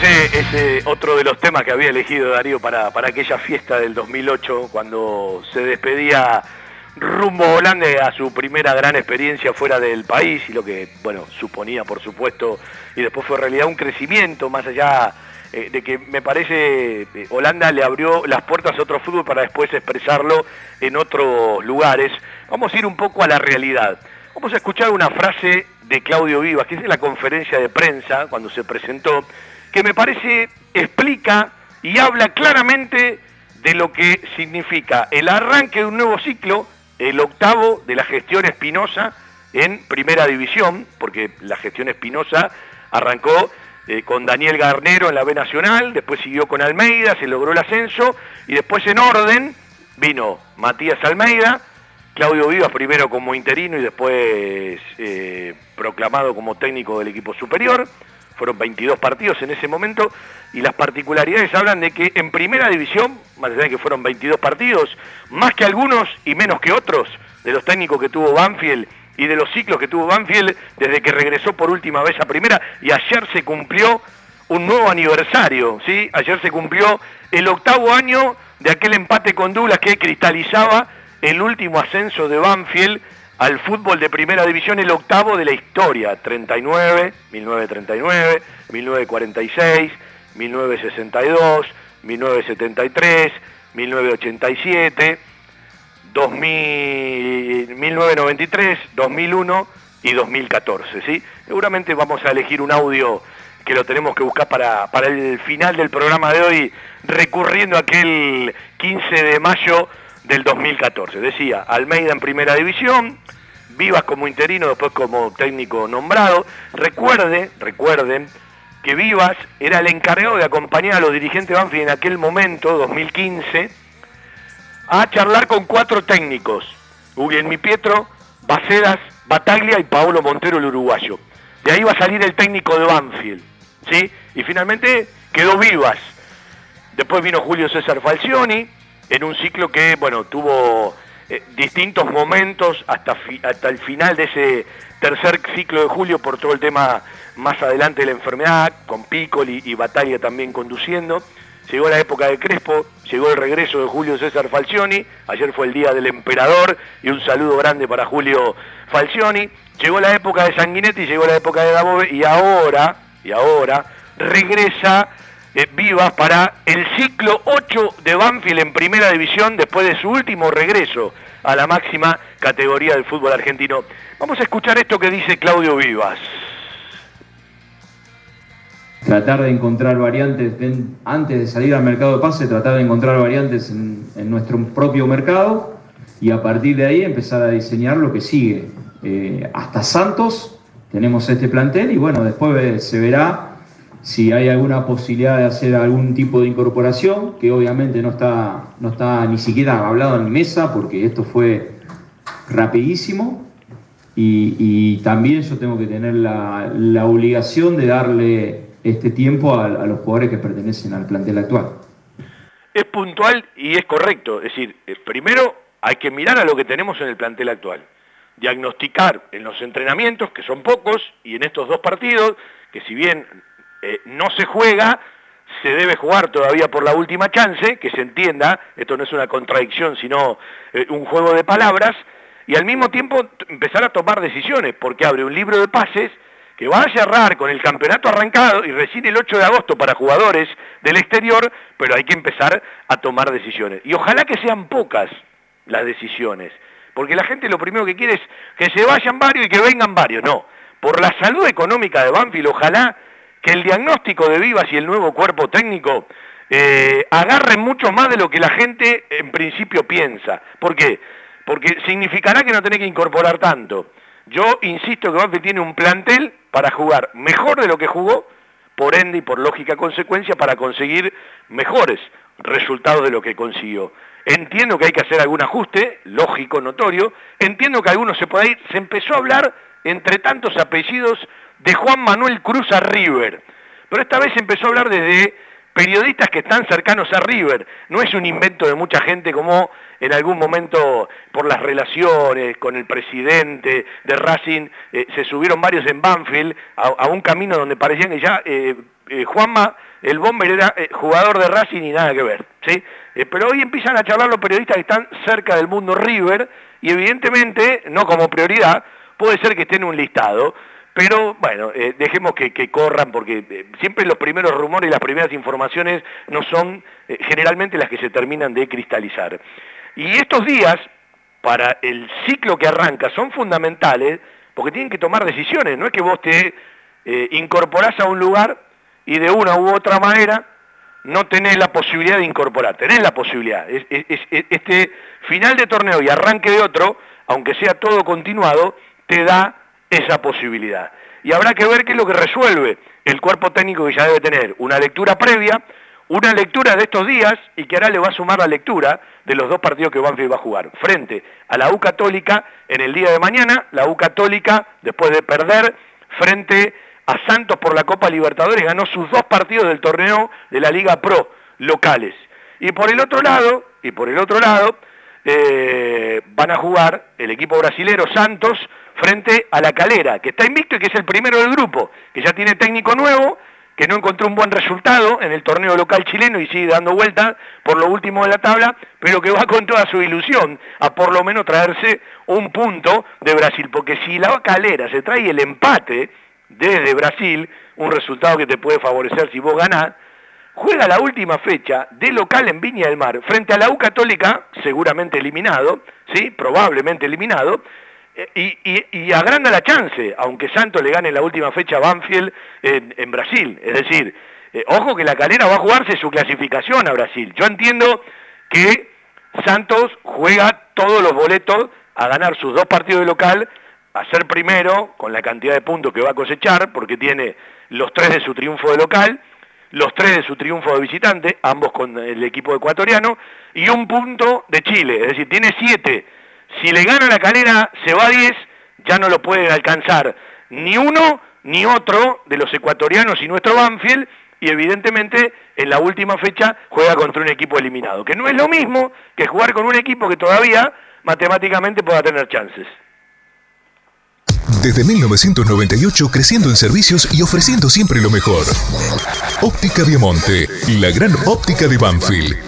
Speaker 3: Ese, otro de los temas que había elegido Darío para, para aquella fiesta del 2008, cuando se despedía rumbo a Holanda a su primera gran experiencia fuera del país y lo que, bueno, suponía, por supuesto, y después fue en realidad un crecimiento más allá eh, de que me parece eh, Holanda le abrió las puertas a otro fútbol para después expresarlo en otros lugares. Vamos a ir un poco a la realidad. Vamos a escuchar una frase de Claudio Vivas, que es de la conferencia de prensa cuando se presentó, que me parece explica y habla claramente de lo que significa el arranque de un nuevo ciclo, el octavo de la gestión Espinosa en primera división, porque la gestión Espinosa arrancó eh, con Daniel Garnero en la B Nacional, después siguió con Almeida, se logró el ascenso, y después en orden vino Matías Almeida, Claudio Vivas primero como interino y después eh, proclamado como técnico del equipo superior fueron 22 partidos en ese momento, y las particularidades hablan de que en primera división, más de que fueron 22 partidos, más que algunos y menos que otros de los técnicos que tuvo Banfield y de los ciclos que tuvo Banfield desde que regresó por última vez a primera, y ayer se cumplió un nuevo aniversario, ¿sí? Ayer se cumplió el octavo año de aquel empate con Douglas que cristalizaba el último ascenso de Banfield al fútbol de primera división el octavo de la historia, 39, 1939, 1946, 1962, 1973, 1987, 2000, 1993, 2001 y 2014. ¿sí? Seguramente vamos a elegir un audio que lo tenemos que buscar para, para el final del programa de hoy, recurriendo a aquel 15 de mayo del 2014. Decía, Almeida en primera división, Vivas como interino, después como técnico nombrado. Recuerde, recuerden, que Vivas era el encargado de acompañar a los dirigentes de Banfield en aquel momento, 2015, a charlar con cuatro técnicos, Guglielmi Pietro, Bacedas, Bataglia y Paolo Montero, el uruguayo. De ahí va a salir el técnico de Banfield, ¿sí? Y finalmente quedó Vivas. Después vino Julio César Falcioni, en un ciclo que, bueno, tuvo eh, distintos momentos hasta, hasta el final de ese tercer ciclo de Julio por todo el tema más adelante de la enfermedad, con Piccoli y Batalla también conduciendo. Llegó la época de Crespo, llegó el regreso de Julio César Falcioni, ayer fue el día del emperador y un saludo grande para Julio Falcioni. Llegó la época de Sanguinetti, llegó la época de Dabove y ahora, y ahora regresa Vivas para el ciclo 8 de Banfield en primera división después de su último regreso a la máxima categoría del fútbol argentino. Vamos a escuchar esto que dice Claudio Vivas
Speaker 10: tratar de encontrar variantes, antes de salir al mercado de pase, tratar de encontrar variantes en, nuestro propio mercado y a partir de ahí empezar a diseñar lo que sigue. Eh, hasta Santos tenemos este plantel y bueno, después se verá si hay alguna posibilidad de hacer algún tipo de incorporación, que obviamente no está, no está ni siquiera hablado en mesa porque esto fue rapidísimo. Y, también yo tengo que tener la, obligación de darle este tiempo a, los jugadores que pertenecen al plantel actual.
Speaker 3: Es puntual y es correcto. Es decir, eh, primero hay que mirar a lo que tenemos en el plantel actual. Diagnosticar en los entrenamientos, que son pocos, y en estos dos partidos, que si bien eh, no se juega, se debe jugar todavía por la última chance, que se entienda, esto no es una contradicción, sino eh, un juego de palabras, y al mismo tiempo empezar a tomar decisiones, porque abre un libro de pases que va a cerrar con el campeonato arrancado y recién el 8 de agosto para jugadores del exterior, pero hay que empezar a tomar decisiones. Y ojalá que sean pocas las decisiones, porque la gente lo primero que quiere es que se vayan varios y que vengan varios. No, por la salud económica de Banfield, ojalá que el diagnóstico de Vivas y el nuevo cuerpo técnico eh, agarren mucho más de lo que la gente en principio piensa. ¿Por qué? Porque significará que no tenés que incorporar tanto. Yo insisto que Banfield tiene un plantel para jugar mejor de lo que jugó, por ende y por lógica consecuencia, para conseguir mejores resultados de lo que consiguió. Entiendo que hay que hacer algún ajuste, lógico, notorio. Entiendo que algunos se puede ir. Se empezó a hablar, entre tantos apellidos, de Juan Manuel Cruz a River. Pero esta vez empezó a hablar desde periodistas que están cercanos a River. No es un invento de mucha gente como en algún momento por las relaciones con el presidente de Racing, eh, se subieron varios en Banfield a, un camino donde parecían que ya eh, eh, Juanma, el bomber, era jugador de Racing y nada que ver. ¿sí? pero hoy empiezan a charlar los periodistas que están cerca del mundo River y evidentemente, no como prioridad, puede ser que estén un listado. Pero bueno, eh, dejemos que, corran porque eh, siempre los primeros rumores y las primeras informaciones no son eh, generalmente las que se terminan de cristalizar. Y estos días, para el ciclo que arranca, son fundamentales porque tienen que tomar decisiones. No es que vos te incorporás a un lugar y de una u otra manera no tenés la posibilidad de incorporar. Tenés la posibilidad. este final de torneo y arranque de otro, aunque sea todo continuado, te da esa posibilidad. Y habrá que ver qué es lo que resuelve el cuerpo técnico que ya debe tener. Una lectura previa, una lectura de estos días y que ahora le va a sumar la lectura de los dos partidos que Banfield va a jugar. Frente a la U Católica en el día de mañana, la U Católica después de perder frente a Santos por la Copa Libertadores ganó sus dos partidos del torneo de la Liga Pro locales. Y por el otro lado, y por el otro lado, eh, van a jugar el equipo brasilero Santos frente a la Calera, que está invicto y que es el primero del grupo, que ya tiene técnico nuevo, que no encontró un buen resultado en el torneo local chileno y sigue dando vuelta por lo último de la tabla, pero que va con toda su ilusión a por lo menos traerse un punto de Brasil, porque si la Calera se trae el empate desde Brasil, un resultado que te puede favorecer si vos ganás, juega la última fecha de local en Viña del Mar frente a la U Católica, seguramente eliminado, ¿sí? probablemente eliminado, y, agranda la chance, aunque Santos le gane la última fecha a Banfield en, Brasil. Es decir, eh, ojo que la calera va a jugarse su clasificación a Brasil. Yo entiendo que Santos juega todos los boletos a ganar sus dos partidos de local, a ser primero con la cantidad de puntos que va a cosechar, porque tiene los tres de su triunfo de local, los tres de su triunfo de visitante, ambos con el equipo ecuatoriano, y un punto de Chile, es decir, tiene siete si le gana la calera, se va a 10, ya no lo pueden alcanzar ni uno ni otro de los ecuatorianos y nuestro Banfield, y evidentemente en la última fecha juega contra un equipo eliminado, que no es lo mismo que jugar con un equipo que todavía matemáticamente pueda tener chances.
Speaker 1: Desde 1998 creciendo en servicios y ofreciendo siempre lo mejor. Óptica Viamonte, la gran óptica de Banfield.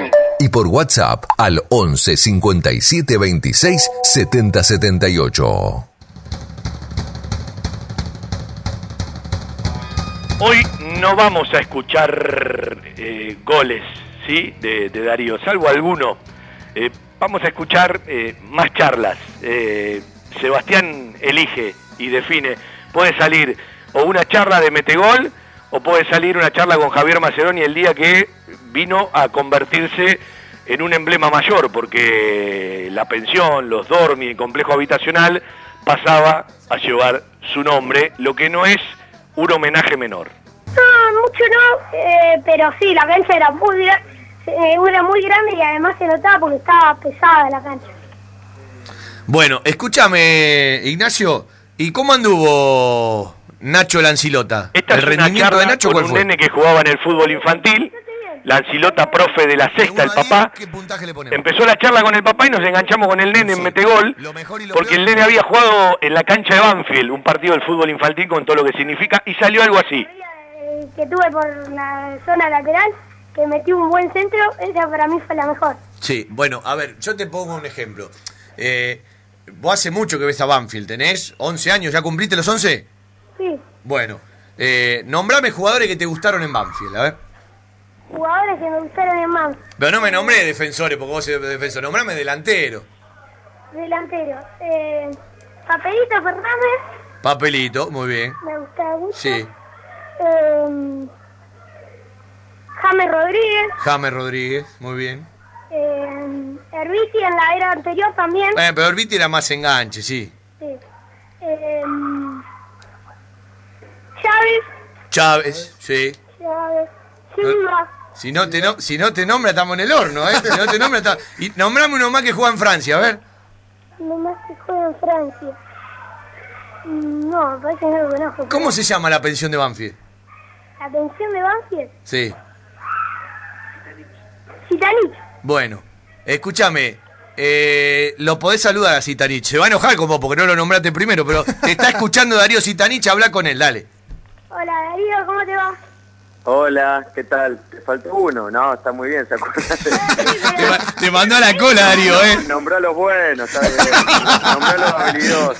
Speaker 1: y por WhatsApp al 11 57 26 70 78.
Speaker 3: Hoy no vamos a escuchar eh, goles ¿sí? de, Darío, salvo alguno. Eh, vamos a escuchar eh, más charlas. Sebastián elige y define. Puede salir o una charla de metegol o puede salir una charla con Javier Macedoni el día que vino a convertirse en un emblema mayor, porque la pensión, los dormi, el complejo habitacional pasaba a llevar su nombre, lo que no es un homenaje menor.
Speaker 5: No, mucho no, eh, pero sí, la cancha era muy, eh, era muy grande y además se notaba porque estaba pesada la cancha.
Speaker 11: Bueno, escúchame, Ignacio, ¿y cómo anduvo Nacho Lancilota?
Speaker 3: el rendimiento de Nacho con un nene que jugaba en el fútbol infantil la ancilota profe de la sexta, el papá. Empezó la charla con el papá y nos enganchamos con el nene en Metegol, porque el nene había jugado en la cancha de Banfield, un partido del fútbol infantil con todo lo que significa, y salió algo así.
Speaker 5: Eh, que tuve por la zona lateral, que metí un buen centro, esa para mí fue la mejor.
Speaker 11: Sí, bueno, a ver, yo te pongo un ejemplo. Eh, vos hace mucho que ves a Banfield, ¿tenés 11 años? ¿Ya cumpliste los 11?
Speaker 5: Sí.
Speaker 11: Bueno, eh, nombrame jugadores que te gustaron en Banfield, a ver
Speaker 5: jugadores que me gustaron en más.
Speaker 11: Pero no me nombré defensores, porque vos sos defensor, nombrame delantero.
Speaker 5: Delantero. Eh, Papelito Fernández.
Speaker 11: Papelito, muy bien.
Speaker 5: Me gustaba mucho.
Speaker 11: Sí.
Speaker 5: Eh, James Rodríguez.
Speaker 11: James Rodríguez, muy bien.
Speaker 5: Eh, Herbiti en la era anterior también.
Speaker 11: Eh, pero Herbiti era más enganche, sí.
Speaker 5: Sí. Eh, Chávez.
Speaker 11: Chávez, sí.
Speaker 5: Chávez. Silva.
Speaker 11: Si no, te no, si no te nombra, estamos en el horno, ¿eh? Si no te nombra, está... Y nombrame uno más que juega en Francia, a ver.
Speaker 5: Uno más que juega en Francia. No, parece que no lo conozco.
Speaker 11: ¿Cómo se llama la pensión de Banfield?
Speaker 5: ¿La pensión de Banfield?
Speaker 11: Sí.
Speaker 5: Citanich.
Speaker 11: Bueno, escúchame. Eh, lo podés saludar a Citanich. Se va a enojar como porque no lo nombraste primero, pero te está escuchando Darío Citanich, habla con él, dale.
Speaker 5: Hola Darío, ¿cómo te va?
Speaker 12: Hola, ¿qué tal? ¿Te faltó uno? No, está muy bien, ¿se acuerdan?
Speaker 11: te, mandó a la cola, Darío, ¿eh?
Speaker 12: Nombró a los buenos, está bien. Nombró a los habilidosos.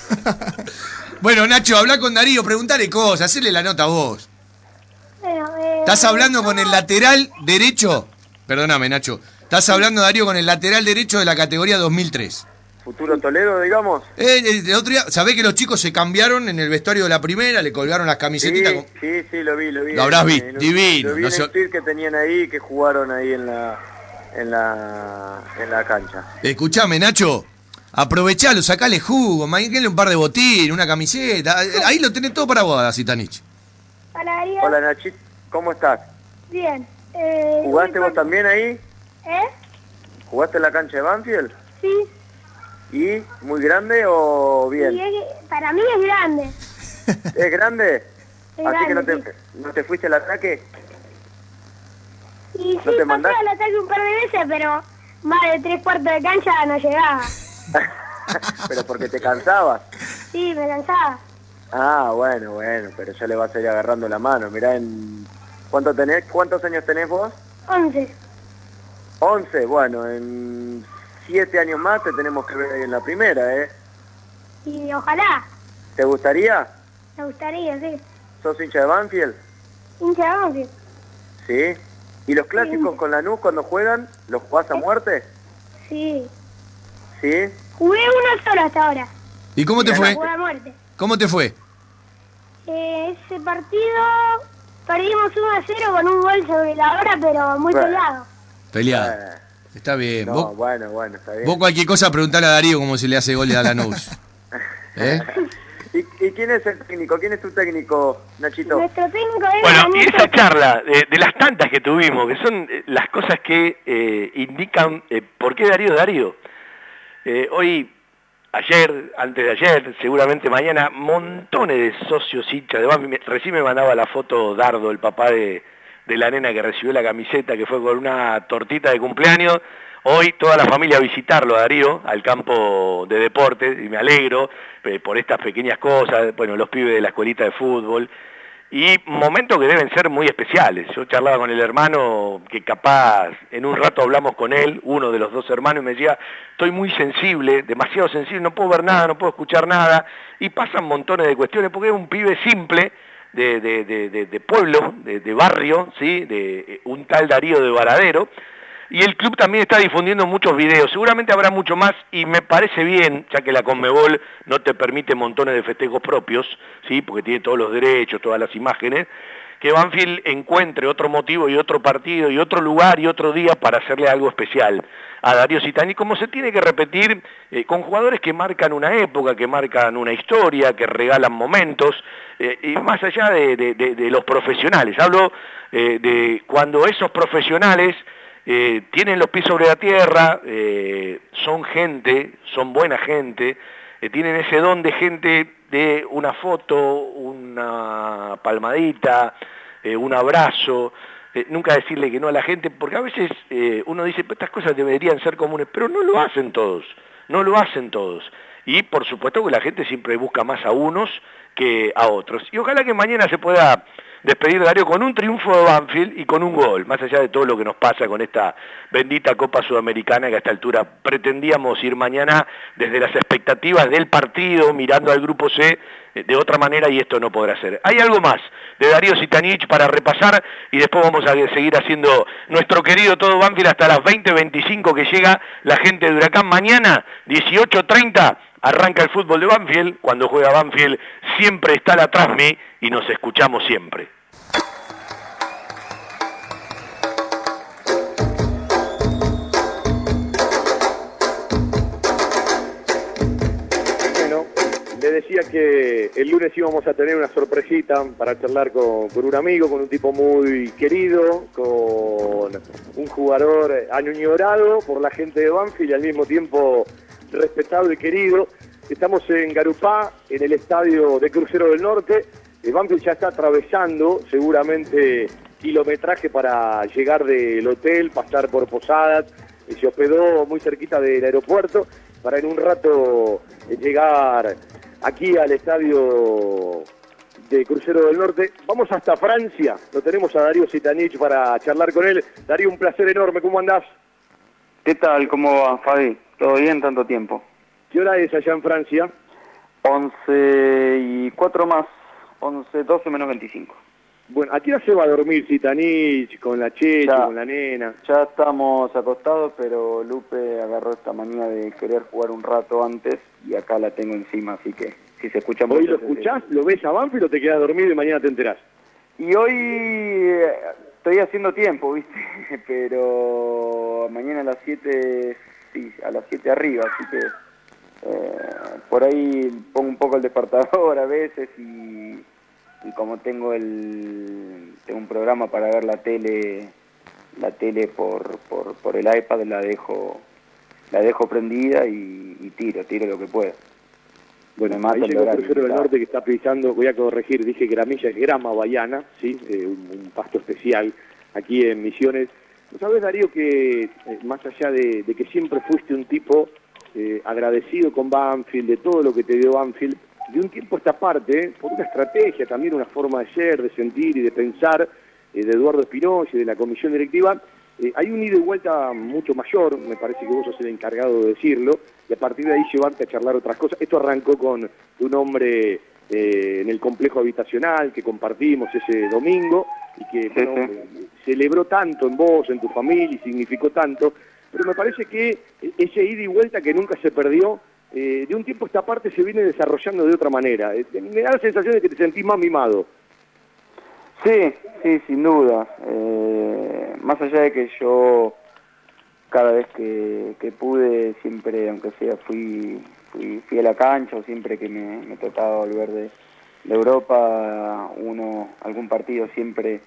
Speaker 11: Bueno, Nacho, habla con Darío, preguntale cosas, hacele la nota a vos.
Speaker 5: Eh,
Speaker 11: ¿Estás hablando con el lateral derecho? Perdóname, Nacho. ¿Estás hablando, Darío, con el lateral derecho de la categoría 2003?
Speaker 12: Futuro Toledo, digamos.
Speaker 11: Eh, el otro día, ¿sabés que los chicos se cambiaron en el vestuario de la primera? Le colgaron las camisetitas.
Speaker 12: Sí, sí, sí, lo vi, lo vi.
Speaker 11: Lo habrás visto, divino.
Speaker 12: Lo vi en el que tenían ahí, que jugaron ahí en la, en la, en la cancha.
Speaker 11: Escuchame, Nacho. Aprovechalo, sacale jugo, manguele un par de botines, una camiseta. Ahí lo tenés todo para vos, Citanich.
Speaker 5: Hola, Darío.
Speaker 12: Hola, Nachit. ¿Cómo estás?
Speaker 5: Bien. Eh,
Speaker 12: ¿Jugaste vos también ahí?
Speaker 5: ¿Eh?
Speaker 12: ¿Jugaste en la cancha de Banfield?
Speaker 5: Sí.
Speaker 12: ¿Y muy grande o bien?
Speaker 5: para mí es grande.
Speaker 12: ¿Es grande? Así que no te, no te fuiste al ataque.
Speaker 5: Y ¿No sí, te pasé al ataque un par de veces, pero más de tres cuartos de cancha no llegaba.
Speaker 12: pero porque te cansabas.
Speaker 5: Sí, me cansaba.
Speaker 12: Ah, bueno, bueno, pero ya le vas a ir agarrando la mano. Mirá, en... ¿Cuánto tenés? ¿Cuántos años tenés vos?
Speaker 5: Once.
Speaker 12: Once, bueno, en siete años más te tenemos que ver ahí en la primera, ¿eh?
Speaker 5: Y ojalá,
Speaker 12: ¿Te gustaría?
Speaker 5: me gustaría, sí.
Speaker 12: ¿Sos hincha de Banfield?
Speaker 5: Hincha de Banfield.
Speaker 12: Sí. ¿Y los clásicos con Lanús cuando juegan, los jugás a muerte?
Speaker 5: Sí.
Speaker 12: Sí.
Speaker 5: Jugué uno solo hasta ahora.
Speaker 13: ¿Y cómo te fue?
Speaker 5: Jugué a muerte.
Speaker 13: ¿Cómo te fue?
Speaker 5: Eh, ese partido perdimos 1 a 0 con un gol sobre la hora, pero muy
Speaker 12: Bueno.
Speaker 5: peleado.
Speaker 13: Peleado.
Speaker 12: Eh,
Speaker 13: Está bien.
Speaker 12: no,
Speaker 13: vos,
Speaker 12: bueno, bueno, está bien.
Speaker 13: vos cualquier cosa preguntale a Darío cómo se le hace goles a Lanús. ¿Eh?
Speaker 12: ¿Y, y quién es el técnico? ¿Quién es tu técnico, Nachito?
Speaker 5: Nuestro técnico es
Speaker 3: Bueno, y esa charla, de, de las tantas que tuvimos, que son eh, las cosas que eh, indican eh, por qué Darío es Darío. Eh, hoy, ayer, antes de ayer, seguramente mañana, montones de socios hinchas. Me- Recién me mandaba la foto Dardo, el papá de, de la nena que recibió la camiseta, que fue con una tortita de cumpleaños. Hoy toda la familia a visitarlo a Darío, al campo de deportes, y me alegro eh, por estas pequeñas cosas, bueno, los pibes de la escuelita de fútbol, y momentos que deben ser muy especiales. Yo charlaba con el hermano que capaz en un rato hablamos con él, uno de los dos hermanos, y me decía, estoy muy sensible, demasiado sensible, no puedo ver nada, no puedo escuchar nada, y pasan montones de cuestiones, porque es un pibe simple, de, de- de- de- pueblo, de, de barrio, ¿sí? de eh, un tal Darío de Varadero, y el club también está difundiendo muchos videos. Seguramente habrá mucho más y me parece bien, ya que la Conmebol no te permite montones de festejos propios, ¿sí? porque tiene todos los derechos, todas las imágenes, que Banfield encuentre otro motivo y otro partido y otro lugar y otro día para hacerle algo especial a Darío Citani, como se tiene que repetir eh, con jugadores que marcan una época, que marcan una historia, que regalan momentos, eh, y más allá de, los profesionales. Hablo eh, de cuando esos profesionales tienen los pies sobre la tierra, son gente, son buena gente, tienen ese don de gente de una foto, una palmadita, eh, un abrazo, eh, nunca decirle que no a la gente, porque a veces eh, uno dice, "Pues estas cosas deberían ser comunes, pero no lo hacen todos, no lo hacen todos. Y por supuesto que la gente siempre busca más a unos que a otros. Y ojalá que mañana se pueda despedir Darío con un triunfo de Banfield y con un gol, más allá de todo lo que nos pasa con esta bendita Copa Sudamericana que a esta altura pretendíamos ir mañana desde las expectativas del partido, mirando al grupo C eh, de otra manera y esto no podrá ser. Hay algo más de Darío Sitanich para repasar y después vamos a seguir haciendo nuestro querido todo Banfield hasta las 20.25 que llega la gente de Huracán mañana, 18.30. Arranca el fútbol de Banfield, cuando juega Banfield siempre está la Trasmi y nos escuchamos siempre.
Speaker 11: Bueno, le decía que el lunes íbamos a tener una sorpresita para charlar con, con un amigo, con un tipo muy querido, con un jugador añorado por la gente de Banfield y al mismo tiempo respetado y querido. Estamos en Garupá, en el estadio de Crucero del Norte. Eh, Banfield ya está atravesando seguramente kilometraje para llegar del hotel, pasar por Posadas, se hospedó muy cerquita del aeropuerto para en un rato eh, llegar aquí al estadio de Crucero del Norte. Vamos hasta Francia, lo tenemos a Darío Sitanich para charlar con él. Darío, un placer enorme, ¿cómo andás?
Speaker 14: ¿Qué tal? ¿Cómo va, Fabi? ¿Todo bien? Tanto tiempo.
Speaker 11: ¿Qué hora es allá en Francia?
Speaker 14: 11 y 4 más, 11, 12 menos 25.
Speaker 11: Bueno, ¿a qué hora se va a dormir Sitanich con la Cheche,
Speaker 14: Ya.
Speaker 11: con la nena?
Speaker 14: Ya estamos acostados, pero Lupe agarró esta manía de querer jugar un rato antes y acá la tengo encima, así que si se escucha
Speaker 11: ¿Hoy lo escuchás, lo ves a Banfield o te quedas dormido y mañana te enterás?
Speaker 14: Y hoy eh, estoy haciendo tiempo, ¿viste? Pero mañana a las 7, sí, a las 7 arriba, así que eh, por ahí pongo un poco el despertador a veces y, y como tengo el tengo un programa para ver la tele la tele por, por, por el iPad la dejo la dejo prendida y, y tiro, tiro lo que puedo.
Speaker 11: Bueno,
Speaker 14: mata
Speaker 11: ahí llegó Crucero del. Norte que está pisando, voy a corregir, dije gramilla, es grama baiana, ¿sí? Eh, un, un pasto especial aquí en Misiones. ¿No sabes, Darío, que eh, más allá de, que siempre fuiste un tipo eh, agradecido con Banfield, de todo lo que te dio Banfield, de un tiempo a esta parte, eh, por una estrategia, también una forma de ser, de sentir y de pensar de Eduardo Espinosa y de la comisión directiva, hay un ida y vuelta mucho mayor, me parece que vos sos el encargado de decirlo, y a partir de ahí llevarte a charlar otras cosas. Esto arrancó con un hombre eh, en el complejo habitacional que compartimos ese domingo y que bueno, eh, celebró tanto en vos, en tu familia y significó tanto, pero me parece que ese ida y vuelta que nunca se perdió, eh, de un tiempo a esta parte se viene desarrollando de otra manera. Eh, me da la sensación de que te sentís más mimado.
Speaker 14: Sí, sí, sin duda. Eh, más allá de que yo cada vez que, que pude, siempre, aunque sea, fui, fui, fui a la cancha o siempre que me, me tocaba volver de, de Europa, uno, algún partido siempre,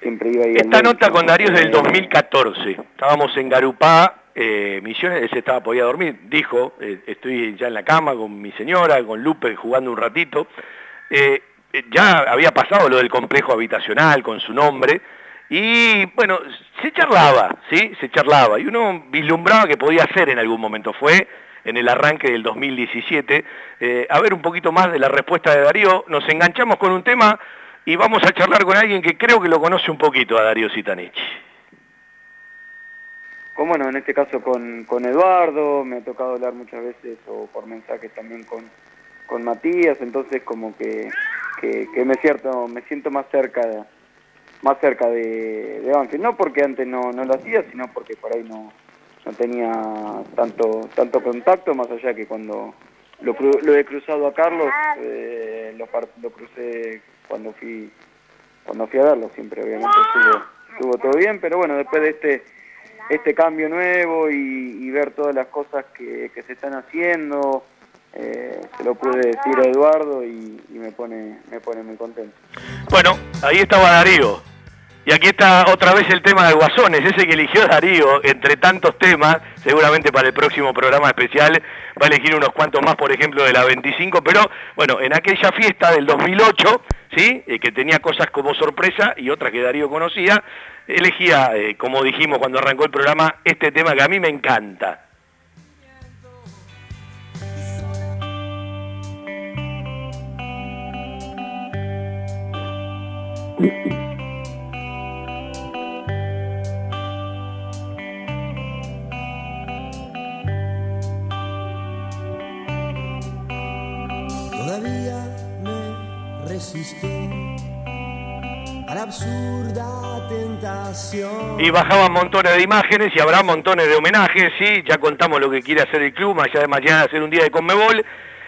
Speaker 14: siempre iba ahí.
Speaker 3: Esta nota con Darío es del 2014. Estábamos en Garupá, eh, Misiones, él se estaba, podía dormir. Dijo, eh, estoy ya en la cama con mi señora, con Lupe, jugando un ratito. Eh, ya había pasado lo del complejo habitacional con su nombre. Y bueno, se charlaba, ¿sí? Se charlaba. Y uno vislumbraba que podía ser en algún momento. Fue en el arranque del 2017. Eh, a ver un poquito más de la respuesta de Darío. Nos enganchamos con un tema y vamos a charlar con alguien que creo que lo conoce un poquito a Darío Sitanich.
Speaker 14: Como bueno, en este caso con, con Eduardo, me ha tocado hablar muchas veces o por mensaje también con, con Matías, entonces como que, que, me, cierto, me siento más cerca más cerca de, de Banfield. No porque antes no, no lo hacía, sino porque por ahí no, no tenía tanto, tanto contacto, más allá que cuando lo, he cruzado a Carlos, eh, lo, lo crucé cuando fui cuando fui a verlo, siempre obviamente estuvo, estuvo todo bien, pero bueno, después de este este cambio nuevo y, y ver todas las cosas que, que se están haciendo, eh, se lo pude decir a Eduardo y, y me pone me pone muy contento.
Speaker 3: Bueno, ahí estaba Darío. Y aquí está otra vez el tema de Guasones, ese que eligió Darío entre tantos temas, seguramente para el próximo programa especial va a elegir unos cuantos más, por ejemplo, de la 25, pero bueno, en aquella fiesta del 2008, ¿sí? Eh, que tenía cosas como sorpresa y otras que Darío conocía, elegía, eh, como dijimos cuando arrancó el programa, este tema que a mí me encanta. Y bajaban montones de imágenes y habrá montones de homenajes, ¿sí? Ya contamos lo que quiere hacer el club, más allá de mañana hacer un día de Conmebol.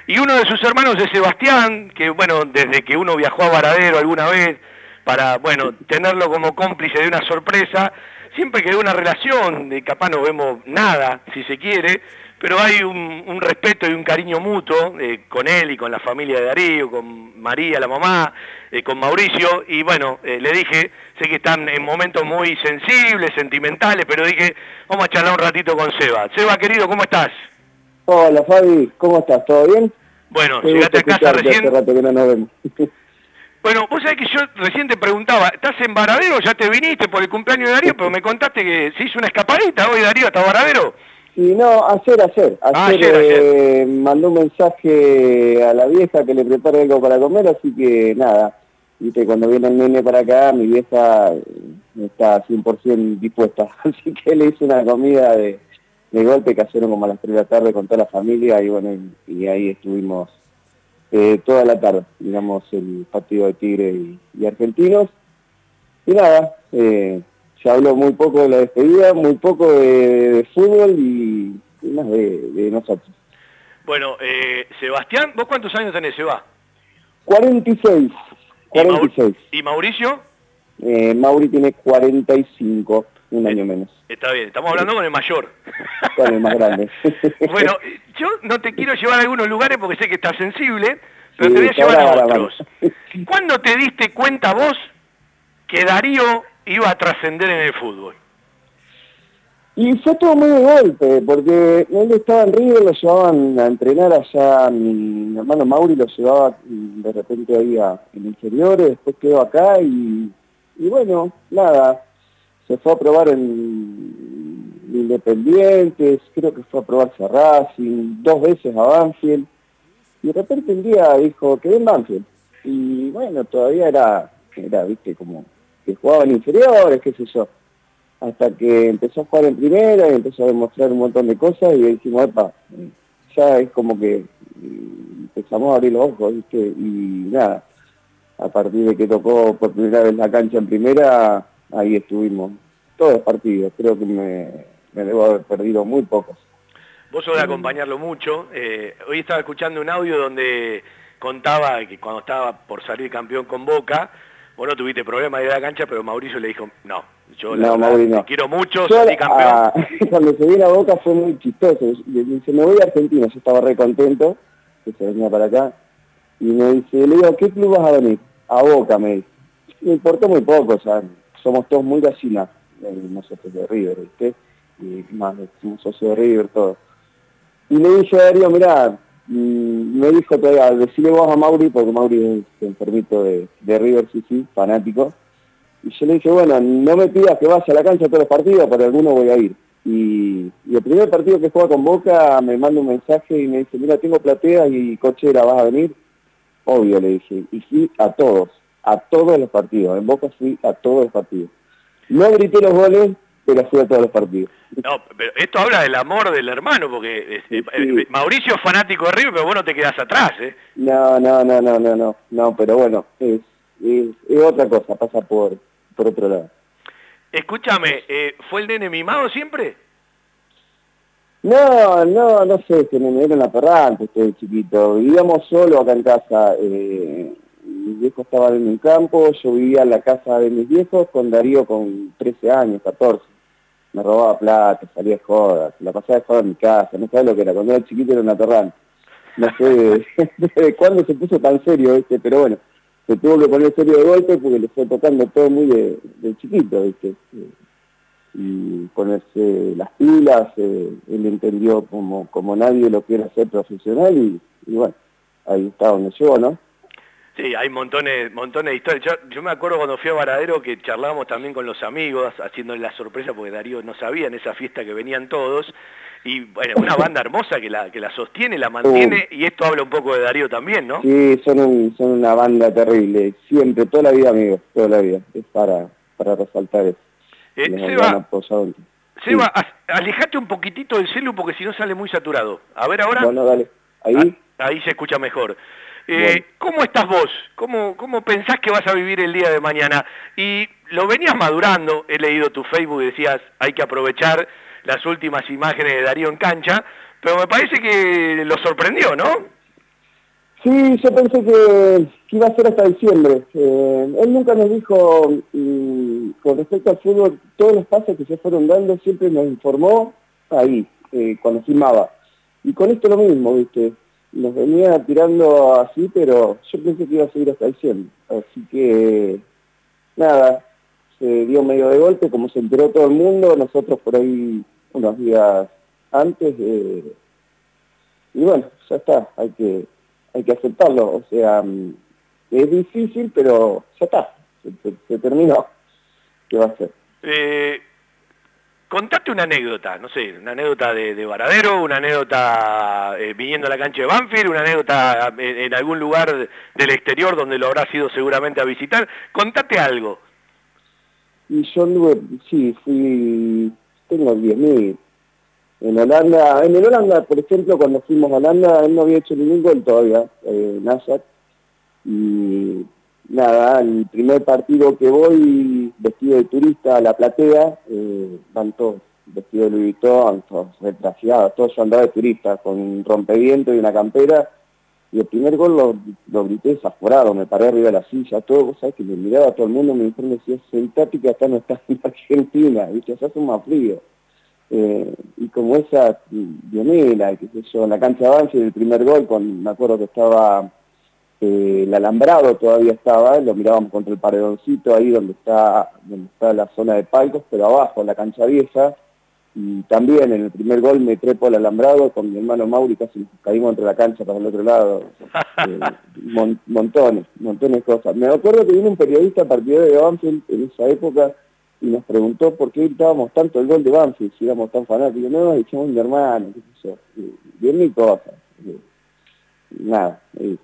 Speaker 3: Y uno de sus hermanos es Sebastián, que bueno, desde que uno viajó a Varadero alguna vez, para, bueno, tenerlo como cómplice de una sorpresa, siempre quedó una relación, de capaz no vemos nada, si se quiere, pero hay un, un respeto y un cariño mutuo eh, con él y con la familia de Darío, con María, la mamá, eh, con Mauricio, y bueno, eh, le dije, sé que están en momentos muy sensibles, sentimentales, pero dije, vamos a charlar un ratito con Seba. Seba, querido, ¿cómo estás?
Speaker 15: Hola Fabi, ¿cómo estás? ¿Todo bien?
Speaker 3: Bueno,
Speaker 15: Qué
Speaker 3: llegaste a casa recién.
Speaker 15: Hace rato que no nos vemos.
Speaker 3: Bueno, vos sabés que yo recién te preguntaba, ¿estás en Varadero? ¿Ya te viniste por el cumpleaños de Darío? Pero me contaste que se hizo una escapadita hoy Darío hasta Varadero.
Speaker 15: Y no, ayer, ayer.
Speaker 3: Ah,
Speaker 15: Ayer,
Speaker 3: ayer,
Speaker 15: eh, mandó un mensaje a la vieja que le prepare algo para comer, así que nada. Viste, cuando viene el nene para acá, mi vieja está 100% dispuesta. Así que le hice una comida de, de golpe que hicieron como a las 3 de la tarde con toda la familia y bueno, y, y ahí estuvimos eh, toda la tarde, digamos, el partido de Tigre y, y Argentinos. Y nada, eh, se habló muy poco de la despedida, muy poco de, de fútbol y, y más de, de nosotros.
Speaker 3: Bueno, eh, Sebastián, ¿vos cuántos años tenés, Seba?
Speaker 15: 46, 46.
Speaker 3: ¿Y Mauricio?
Speaker 15: Eh, Mauri tiene 45, un año menos,
Speaker 3: Está bien, estamos hablando con el mayor.
Speaker 15: con el más grande.
Speaker 3: Bueno, yo no te quiero llevar a algunos lugares porque sé que estás sensible, pero
Speaker 15: Sí,
Speaker 3: te voy a llevar a otros. ¿Cuándo te diste cuenta vos que Darío iba a trascender en el fútbol?
Speaker 15: Y fue todo muy de golpe, porque él estaba en River, lo llevaban a entrenar allá, mi hermano Mauri lo llevaba de repente ahí a, en inferiores, después quedó acá y, y bueno, nada, se fue a probar en Independientes, creo que fue a probarse a Racing, dos veces a Banfield, y de repente un día dijo, quedé en Banfield, y bueno, todavía era, era, viste, como que jugaba en inferiores, qué sé yo. hasta que empezó a jugar en primera y empezó a demostrar un montón de cosas y dijimos, epa, ya es como que mm, empezamos a abrir los ojos. Y nada, a partir de que tocó por primera vez la cancha en primera, ahí estuvimos todos los partidos, creo que me, me debo haber perdido muy pocos.
Speaker 3: Vos sos de acompañarlo mucho. Eh, hoy estaba escuchando un audio donde contaba que cuando estaba por salir campeón con Boca, vos no tuviste problema de ir a la cancha, pero Mauricio le dijo, no, yo la
Speaker 15: No,
Speaker 3: verdad,
Speaker 15: Mauri,
Speaker 3: te quiero mucho,
Speaker 15: Yo,
Speaker 3: salí campeón.
Speaker 15: ah, cuando se vino a Boca fue muy chistoso. Dice, me voy a Argentina, yo estaba re contento, que se venía para acá. Y me dice, le digo, ¿a qué club vas a venir? A Boca, me dice. Me importó muy poco, o sea, somos todos muy gallinas, eh, nosotros de River, ¿viste? Y más, somos socios de River, todo. Y le dije a Darío, mirá, me dijo todavía, decirle vos a Mauri, porque Mauri es enfermito de, de River, sí, sí, fanático. Y yo le dije, bueno, no me pidas que vaya a la cancha todos los partidos, pero alguno voy a ir. Y, y el primer partido que juega con Boca me manda un mensaje y me dice, mira, tengo platea y cochera, ¿vas a venir? Obvio, le dije. Y fui a todos, a todos los partidos. En Boca fui a todos los partidos. No grité los goles, pero fui a todos los partidos.
Speaker 3: No, pero esto habla del amor del hermano, porque eh, eh, Mauricio es fanático de River, pero vos no te quedás atrás, ¿eh?
Speaker 15: No, no, no, no, no, no, no, pero bueno, es, es, es otra cosa, pasa por, por otro lado.
Speaker 3: Escúchame, eh, ¿fue el nene mimado siempre?
Speaker 15: No, no, no sé, que me era una perrante, estoy chiquito. Vivíamos solo acá en casa. Eh, mis viejos estaban en un campo, yo vivía en la casa de mis viejos con Darío con 13 años, 14. Me robaba plata, salía de jodas, la pasaba de joda en mi casa, no sabía lo que era. Cuando era chiquito era una perrante. No sé de, cuándo se puso tan serio, este, pero bueno, se tuvo que poner serio de golpe porque le fue tocando todo muy de, chiquito, ¿viste? Y ponerse las pilas, eh, él entendió como, como nadie lo quiere hacer profesional y bueno, ahí está donde llegó, ¿no?
Speaker 3: Sí, hay montones, montones de historias. Yo, yo me acuerdo cuando fui a Varadero que charlábamos también con los amigos, haciéndole la sorpresa porque Darío no sabía en esa fiesta que venían todos. Y bueno, una banda hermosa que la, que la sostiene, la mantiene, y esto habla un poco de Darío también, ¿no?
Speaker 15: Sí, son, un- son una banda terrible, siempre, toda la vida, amigos, toda la vida, es para, para resaltar eso.
Speaker 3: Eh, Seba. Seba, alejate un poquitito del celu porque si no sale muy saturado. A ver ahora.
Speaker 15: Bueno, dale, ahí.
Speaker 3: Ahí se escucha mejor. Eh, ¿Cómo estás vos? ¿Cómo, ¿Cómo pensás que vas a vivir el día de mañana? Y lo venías madurando, he leído tu Facebook y decías, hay que aprovechar las últimas imágenes de Darío en cancha, pero me parece que lo sorprendió, ¿no?
Speaker 15: Sí, yo pensé que, que iba a ser hasta diciembre. Eh, él nunca nos dijo, con respecto al fútbol, todos los pasos que se fueron dando, siempre nos informó ahí, eh, cuando filmaba. Y con esto lo mismo, ¿viste? Nos venía tirando así, pero yo pensé que iba a seguir hasta diciembre. Así que, nada, se dio medio de golpe, como se enteró todo el mundo, nosotros por ahí unos días antes, eh, y bueno, ya está, hay que hay que aceptarlo, o sea, mm, es difícil, pero ya está, se terminó. ¿Qué va a ser?
Speaker 3: Eh, contate una anécdota, no sé, una anécdota de, de Varadero, una anécdota eh, viniendo a la cancha de Banfield, una anécdota en, en algún lugar del exterior donde lo habrás ido seguramente a visitar. Contate algo.
Speaker 15: Y yo anduve, sí, fui, tengo 10.000. En Holanda, en el Holanda, por ejemplo, cuando fuimos a Holanda, él no había hecho ningún gol todavía, eh. Y nada, el primer partido que voy vestido de turista a la platea, eh, van todos vestidos de Louis Vuitton, todos retraseados, todos yo andaba de turista, con un rompeviento y una campera, y el primer gol lo, lo grité desaforado, me paré arriba de la silla, todo, vos sabés que me miraba todo el mundo, me dijeron, decía, sentate que acá no estás en Argentina, viste, allá hace más frío. Eh, y como esa Dionela, qué sé yo, en la cancha de Banfield, el primer gol, con, me acuerdo que estaba eh, el alambrado todavía estaba, lo mirábamos contra el paredoncito ahí donde está, donde está la zona de palcos, pero abajo, en la cancha vieja, y también en el primer gol me trepo al alambrado con mi hermano Mauri, casi nos caímos entre la cancha para el otro lado. Eh, mon- montones, montones de cosas. Me acuerdo que vino un periodista partidario de Banfield en esa época y nos preguntó por qué gritábamos tanto el gol de Banfield, si éramos tan fanáticos. No, dijimos mi hermano, qué sé yo. Y- Bien mil cosas. Eh, Nada, y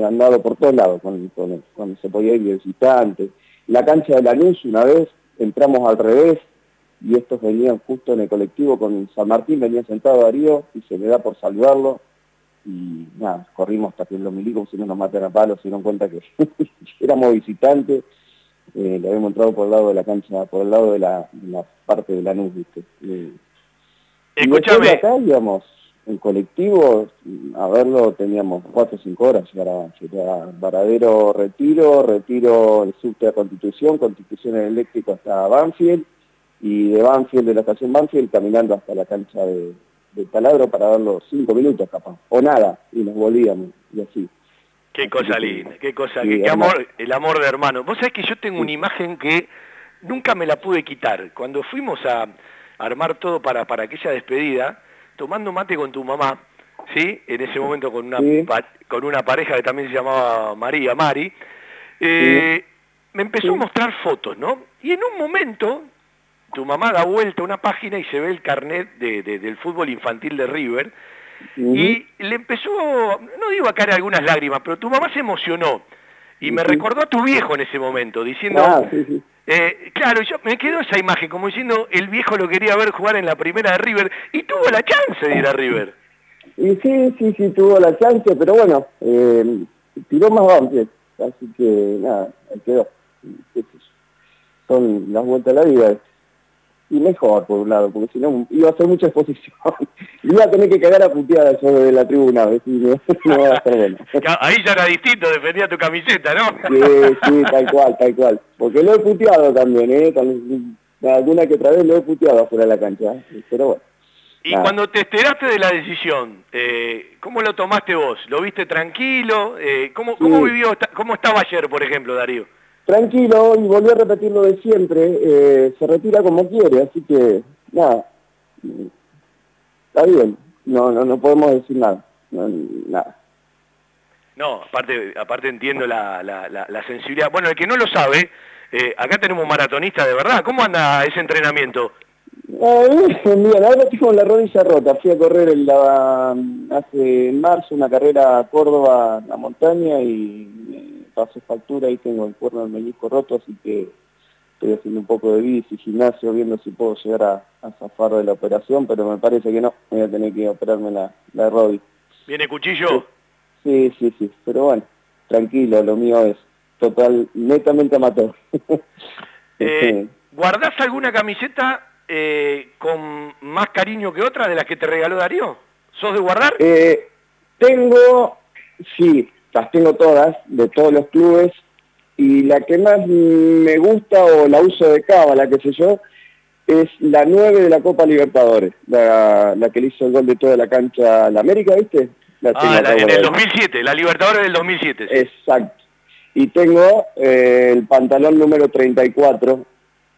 Speaker 15: he andado por todos lados con, con- cuando se podía ir de visitante. La cancha de la luz una vez entramos al revés, y estos venían justo en el colectivo con San Martín, venía sentado Darío y se me da por saludarlo y nada, corrimos hasta que los milicos si no nos matan a palos, se dieron cuenta que éramos visitantes, eh, le habíamos entrado por el lado de la cancha, por el lado de la, de la parte de la nube, ¿viste? Eh, y acá íbamos en colectivo, a verlo teníamos cuatro o cinco horas, era, era Varadero Retiro, Retiro el subte a Constitución, Constitución eléctrico hasta Banfield, y de Banfield, de la estación Banfield, caminando hasta la cancha de, de Taladro para darlo cinco minutos capaz, o nada, y nos volvíamos, y así.
Speaker 3: Qué cosa linda, qué cosa, qué, qué amor, el amor de hermano. Vos sabés que yo tengo una imagen que nunca me la pude quitar. Cuando fuimos a armar todo para, para aquella despedida, tomando mate con tu mamá, ¿sí? En ese momento con una, pa- con una pareja que también se llamaba María, Mari, eh, me empezó a mostrar fotos, ¿no? Y en un momento, tu mamá da vuelta a una página y se ve el carnet de- de- del fútbol infantil de River, y le empezó, no digo a caer algunas lágrimas, pero tu mamá se emocionó, y me recordó a tu viejo en ese momento, diciendo...
Speaker 15: Ah, sí, sí.
Speaker 3: Eh, claro, yo me quedó esa imagen, como diciendo, el viejo lo quería ver jugar en la primera de River, y tuvo la chance de ir a River.
Speaker 15: Y sí, sí, sí, tuvo la chance, pero bueno, eh, tiró más Banfield, así que nada, quedó. Son las vueltas de la vida. Y mejor, por un lado, porque si no iba a ser mucha exposición. iba a tener que cagar a puteadas yo de la tribuna, si no, no va a ser bueno.
Speaker 3: Ahí ya era distinto, defendía tu camiseta, ¿no?
Speaker 15: Sí, sí, tal cual, tal cual. Porque lo he puteado también, ¿eh? Con- alguna que otra vez lo he puteado afuera de la cancha, ¿eh? pero bueno.
Speaker 3: Y
Speaker 15: nada.
Speaker 3: cuando te enteraste de la decisión, eh, ¿cómo lo tomaste vos? ¿Lo viste tranquilo? Eh, ¿cómo, cómo
Speaker 15: Sí.
Speaker 3: vivió, cómo estaba ayer, por ejemplo, Darío?
Speaker 15: Tranquilo, y volví a repetir lo de siempre, eh, se retira como quiere, así que nada, está bien, no, no, no podemos decir nada, no, nada.
Speaker 3: No, aparte, aparte entiendo la, la, la- la sensibilidad. Bueno, el que no lo sabe, eh, acá tenemos un maratonista de verdad. ¿Cómo anda ese entrenamiento?
Speaker 15: Eh, bien, ahora tengo la rodilla rota, fui a correr en la, hace en marzo una carrera a Córdoba, la montaña, y me pasé factura y tengo el cuerno del meñisco roto, así que estoy haciendo un poco de bici, gimnasio, viendo si puedo llegar a, a zafar de la operación, pero me parece que no, voy a tener que operarme la, la rodilla.
Speaker 3: ¿Viene cuchillo?
Speaker 15: Sí, sí, sí, pero bueno, tranquilo, lo mío es total, netamente amateur.
Speaker 3: Eh, ¿Guardás alguna camiseta eh, con más cariño que otra de las que te regaló Darío? ¿Sos de guardar?
Speaker 15: Eh, tengo, sí, las tengo todas, de todos los clubes, y la que más me gusta o la uso de cábala, qué sé yo, es la 9 de la Copa Libertadores, la, la que le hizo el gol de toda la cancha a la América, ¿viste? La
Speaker 3: Ah, la- en el
Speaker 15: guardada.
Speaker 3: 2007, la Libertadores del 2007. sí.
Speaker 15: Exacto. Y tengo eh, el pantalón número 34,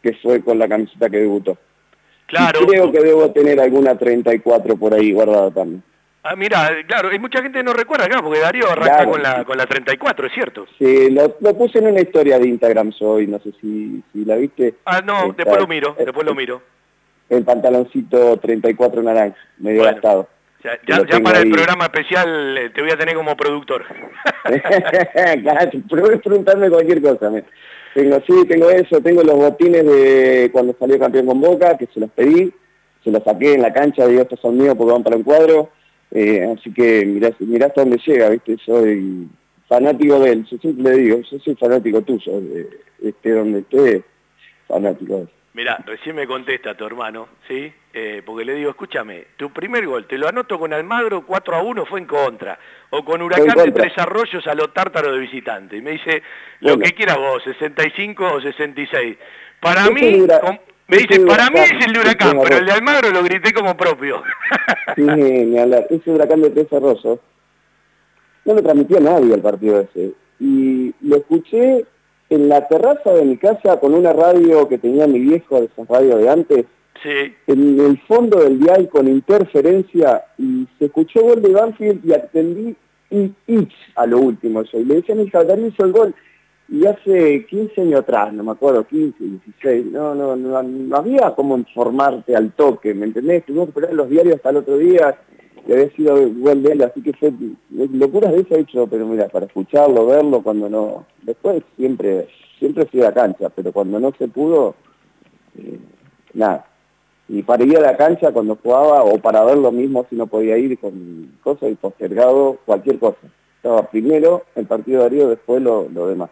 Speaker 15: que fue con la camiseta que debutó.
Speaker 3: Claro.
Speaker 15: Y creo que debo tener alguna 34 por ahí guardada también.
Speaker 3: Ah, mira, claro, hay mucha gente que no recuerda, claro, porque Darío arranca
Speaker 15: Claro.
Speaker 3: con, la, con la 34, es cierto.
Speaker 15: Sí, lo, lo puse en una historia de Instagram hoy, no sé si, si la viste.
Speaker 3: Ah, no, después lo miro, después lo miro.
Speaker 15: El pantaloncito 34 naranja, medio
Speaker 3: Bueno.
Speaker 15: gastado.
Speaker 3: Ya, para el programa especial eh, te voy a tener como productor.
Speaker 15: Claro, Puedes preguntarme cualquier cosa. me- Tengo, sí, tengo eso, tengo los botines de cuando salió campeón con Boca, que se los pedí, se los saqué en la cancha, digo, estos son míos porque van para un cuadro, eh, así que mirá, mirá hasta dónde llega, ¿viste? Soy fanático de él, yo siempre le digo, yo soy fanático tuyo, de, esté donde esté, fanático de él.
Speaker 3: Mira, recién me contesta tu hermano, ¿sí? Eh, porque le digo, escúchame, tu primer gol, te lo anoto con Almagro 4 a 1 fue en contra, o con Huracán de. Tres Arroyos a lo tártaro de visitante. Y me dice, lo
Speaker 15: Bueno.
Speaker 3: que quieras vos, 65 o 66. Para mí, me dice, para mí es el de Huracán, pero el de. Almagro lo grité como propio.
Speaker 15: Sí, ni hablar. Ese huracán de Arroyos no lo transmitió nadie el partido ese. Y lo escuché en la terraza de mi casa con una radio que tenía mi viejo, de esas radios de antes,
Speaker 3: sí.
Speaker 15: en el fondo del dial con interferencia y se escuchó gol de Banfield y atendí y itch a lo último yo. Y le decían, el Darío hizo el gol. Y hace 15 años atrás, no me acuerdo, 15, 16, no, no, no, no había como informarte al toque, ¿me entendés? Tuvimos que esperar los diarios hasta el otro día y había sido gol de él, así que fue locuras de eso he hecho, pero mira, para escucharlo, verlo, cuando no... Después siempre, siempre fui a la cancha, pero cuando no se pudo, eh, nada, y para ir a la cancha cuando jugaba o para ver lo mismo si no podía ir con cosas y postergado cualquier cosa. Estaba primero el partido de Darío, después lo, lo demás.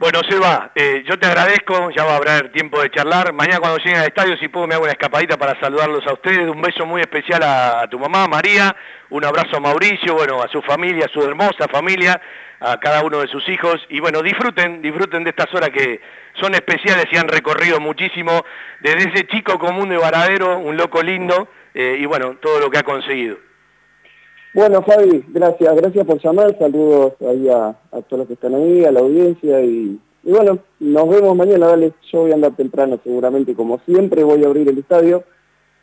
Speaker 3: Bueno, Seba, eh, yo te agradezco, ya va a haber tiempo de charlar. Mañana cuando lleguen al estadio, si puedo, me hago una escapadita para saludarlos a ustedes. Un beso muy especial a, tu mamá, María. Un abrazo a Mauricio, bueno, a su familia, a su hermosa familia, a cada uno de sus hijos. Y bueno, disfruten, disfruten de estas horas que son especiales y han recorrido muchísimo desde ese chico común de Varadero, un loco lindo, eh, y bueno, todo lo que ha conseguido.
Speaker 15: Bueno, Fabi, gracias, gracias por llamar, saludos ahí a, todos los que están ahí, a la audiencia y, bueno, nos vemos mañana, dale, yo voy a andar temprano seguramente, como siempre voy a abrir el estadio,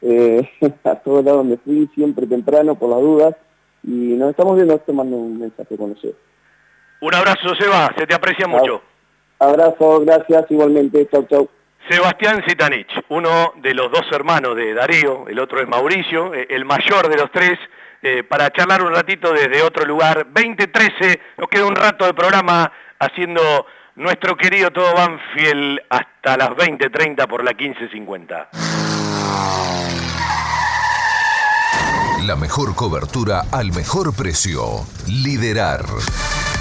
Speaker 15: eh, a todos lados donde fui, siempre temprano por las dudas, y nos estamos viendo, te mando un mensaje con ustedes.
Speaker 3: Un abrazo, Seba, se te aprecia mucho.
Speaker 15: Abrazo, gracias, igualmente, chau, chau.
Speaker 3: Sebastián Zitanich, uno de los dos hermanos de Darío, el otro es Mauricio, eh, el mayor de los tres, eh, para charlar un ratito desde otro lugar. 2013, nos queda un rato de programa haciendo nuestro querido Todo Banfield hasta las 20.30 por la 15.50.
Speaker 1: La mejor cobertura al mejor precio. Liderar.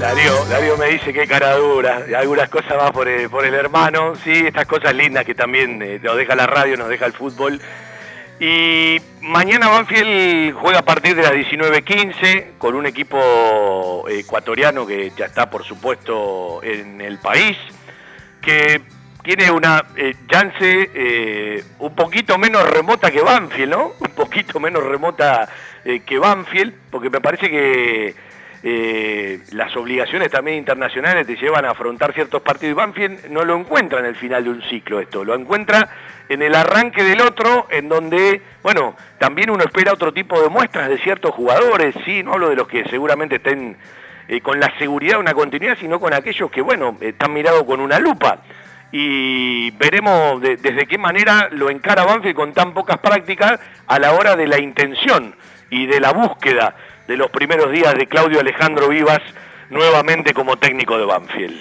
Speaker 3: Darío, Darío me dice que cara dura, algunas cosas más por el, hermano, sí, estas cosas lindas que también eh, nos deja la radio, nos deja el fútbol. Y mañana Banfield juega a partir de las 19.15 con un equipo ecuatoriano que ya está por supuesto en el país, que tiene una eh, chance eh, un poquito menos remota que Banfield, ¿no? Un poquito menos remota eh, que Banfield, porque me parece que eh, las obligaciones también internacionales te llevan a afrontar ciertos partidos. Y Banfield no lo encuentra en el final de un ciclo esto, lo encuentra en el arranque del otro, en donde, bueno, también uno espera otro tipo de muestras de ciertos jugadores, sí, no hablo de los que seguramente estén eh, con la seguridad de una continuidad, sino con aquellos que, bueno, están mirados con una lupa. Y veremos desde qué manera lo encara Banfield con tan pocas prácticas a la hora de la intención y de la búsqueda de los primeros días de Claudio Alejandro Vivas nuevamente como técnico de Banfield.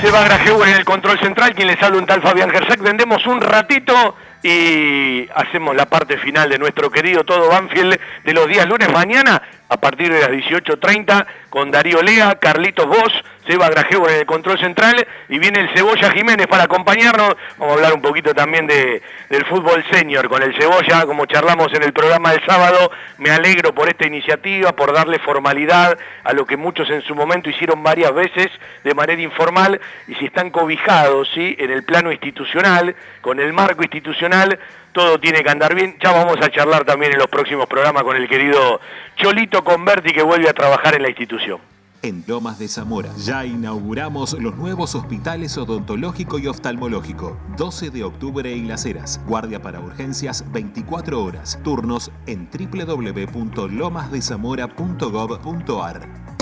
Speaker 3: Seba Grajeu en el control central, quien les habla un tal Fabián Gersek. Vendemos un ratito y hacemos la parte final de nuestro querido Todo Banfield de los días lunes mañana a partir de las 18.30 con Darío Lea, Carlitos Vos, Seba Grajeo en el control central y viene el Cebolla Jiménez para acompañarnos. Vamos a hablar un poquito también de, del fútbol senior con el Cebolla, como charlamos en el programa del sábado. Me alegro por esta iniciativa, por darle formalidad a lo que muchos en su momento hicieron varias veces de manera informal y si están cobijados ¿sí? en el plano institucional, con el marco institucional, todo tiene que andar bien. Ya vamos a charlar también en los próximos programas con el querido Cholito Converti que vuelve a trabajar en la institución.
Speaker 16: En Lomas de Zamora ya inauguramos los nuevos hospitales odontológico y oftalmológico. 12 de octubre en Las Heras. Guardia para urgencias 24 horas. Turnos en www.lomasdezamora.gov.ar.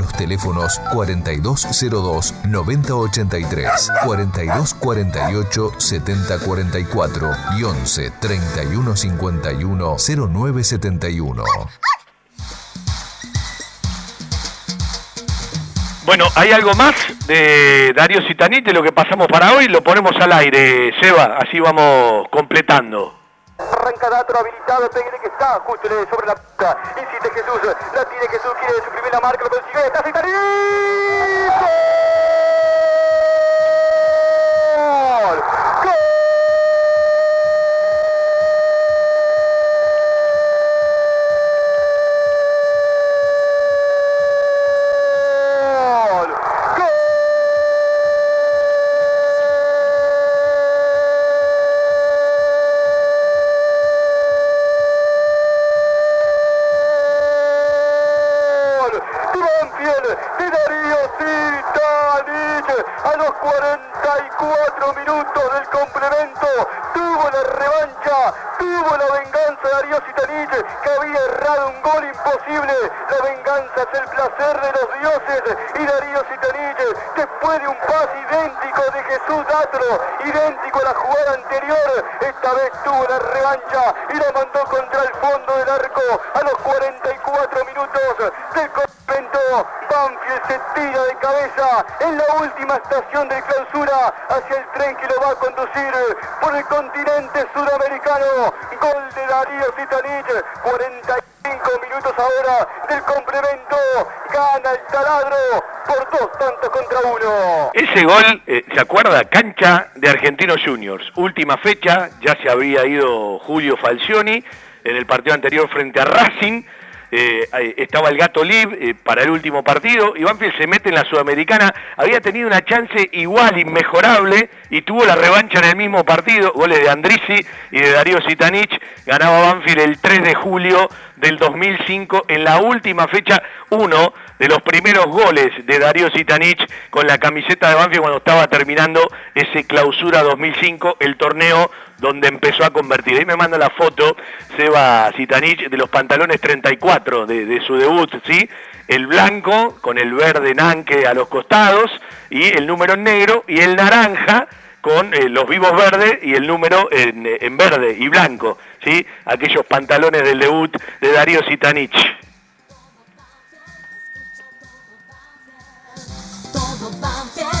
Speaker 1: los teléfonos 4202 9083, 4248 7044 y 11 3151 0971.
Speaker 3: Bueno, ¿hay algo más de Darío Sitanit de lo que pasamos para hoy? Lo ponemos al aire, Seba, así vamos completando.
Speaker 17: Arranca Datro habilitado, Pegre que está justo sobre la puta. Insiste Jesús, la tiene Jesús, quiere suprimir la marca, lo consigue, está Sitanit. Que había errado un gol imposible, la venganza es el placer de los dioses, y Darío Sitanich, después de un pase idéntico de Jesús Datro, idéntico a la jugada anterior, esta vez tuvo la revancha y la mandó contra el fondo del arco a los 44 minutos del complemento. Banfield se tira de cabeza en la última estación de clausura hacia el tren que lo va a conducir por el continente sudamericano. Gol de Darío Sitanich, 45 minutos ahora del complemento. Gana el taladro por dos tantos contra uno.
Speaker 3: Ese gol, eh, ¿se acuerda? Cancha de Argentinos Juniors. Última fecha, ya se había ido Julio Falcioni en el partido anterior frente a Racing. Eh, estaba el gato Lib eh, para el último partido y Banfield se mete en la Sudamericana, había tenido una chance igual, inmejorable, y tuvo la revancha en el mismo partido, goles de Andrisi y de Darío Sitanich, ganaba Banfield el 3 de julio del 2005 en la última fecha, uno de los primeros goles de Darío Sitanich con la camiseta de Banfield cuando estaba terminando ese clausura 2005, el torneo donde empezó a convertir. Ahí me manda la foto Seba Sitanich de los pantalones 34 de, su debut, ¿sí? El blanco con el verde nanque a los costados y el número en negro y el naranja con eh, los vivos verdes y el número en, eh, en verde y blanco, ¿sí? Aquellos pantalones del debut de Darío Sitanich.
Speaker 18: Todo escucha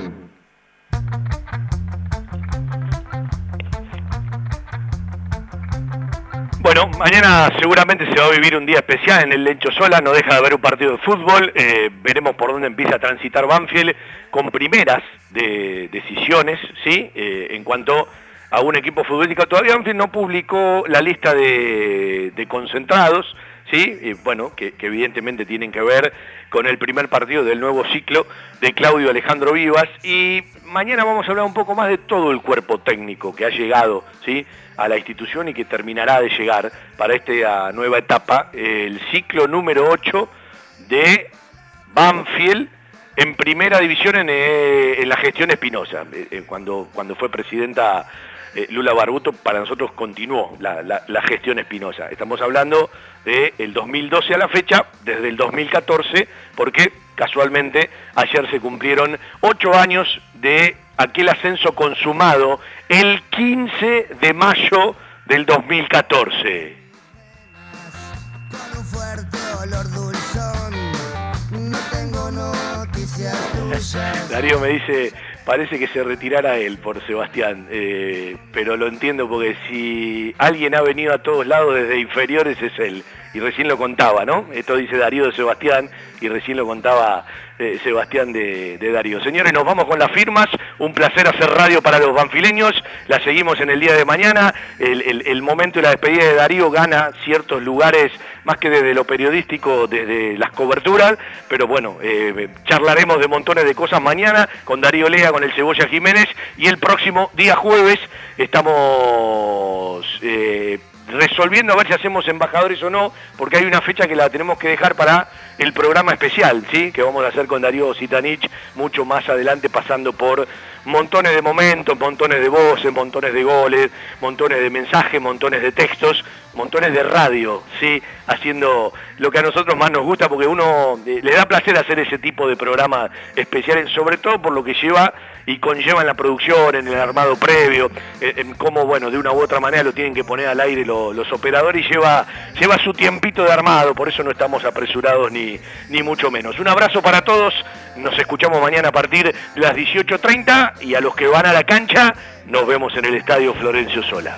Speaker 3: Bueno, mañana seguramente se va a vivir un día especial en el Lencho Sola, no deja de haber un partido de fútbol, eh, veremos por dónde empieza a transitar Banfield con primeras de decisiones, ¿sí? Eh, en cuanto a un equipo futbolístico, todavía Banfield no publicó la lista de, concentrados, ¿sí? Y bueno, que, que evidentemente tienen que ver con el primer partido del nuevo ciclo de Claudio Alejandro Vivas y mañana vamos a hablar un poco más de todo el cuerpo técnico que ha llegado, ¿sí? A la institución y que terminará de llegar para esta nueva etapa, el ciclo número 8 de Banfield en primera división en, eh, la gestión Espinosa, eh, eh, cuando, cuando fue presidenta Lula Barbuto, para nosotros continuó la, la- gestión Espinosa. Estamos hablando del 2012 a la fecha, desde el 2014, porque casualmente ayer se cumplieron ocho años de aquel ascenso consumado el 15 de mayo del 2014.
Speaker 2: fuerte olor dulzón. No tengo noticias tuyas.
Speaker 3: Darío me dice, parece que se retirara él por Sebastián, eh, pero lo entiendo porque si alguien ha venido a todos lados desde inferiores es él. Y recién lo contaba, ¿no? Esto dice Darío de Sebastián y recién lo contaba eh, Sebastián de, Darío. Señores, nos vamos con las firmas. Un placer hacer radio para los banfileños. La seguimos en el día de mañana. El momento de la despedida de Darío gana ciertos lugares, más que desde lo periodístico, desde las coberturas. Pero bueno, eh, charlaremos de montones de cosas mañana con Darío Lea, con el Cebolla Jiménez. Y el próximo día jueves estamos... eh, resolviendo a ver si hacemos embajadores o no, porque hay una fecha que la tenemos que dejar para el programa especial, ¿sí? que vamos a hacer con Darío Sitanich mucho más adelante, pasando por montones de momentos, montones de voces, montones de goles, montones de mensajes, montones de textos, montones de radio, ¿sí? haciendo lo que a nosotros más nos gusta, porque uno eh, le da placer hacer ese tipo de programas especiales, sobre todo por lo que lleva y conlleva en la producción, en el armado previo, en, en cómo, bueno, de una u otra manera lo tienen que poner al aire lo- los operadores y lleva, lleva su tiempito de armado, por eso no estamos apresurados ni, ni mucho menos. Un abrazo para todos, nos escuchamos mañana a partir de las 18.30 y a los que van a la cancha, nos vemos en el Estadio Florencio Sola.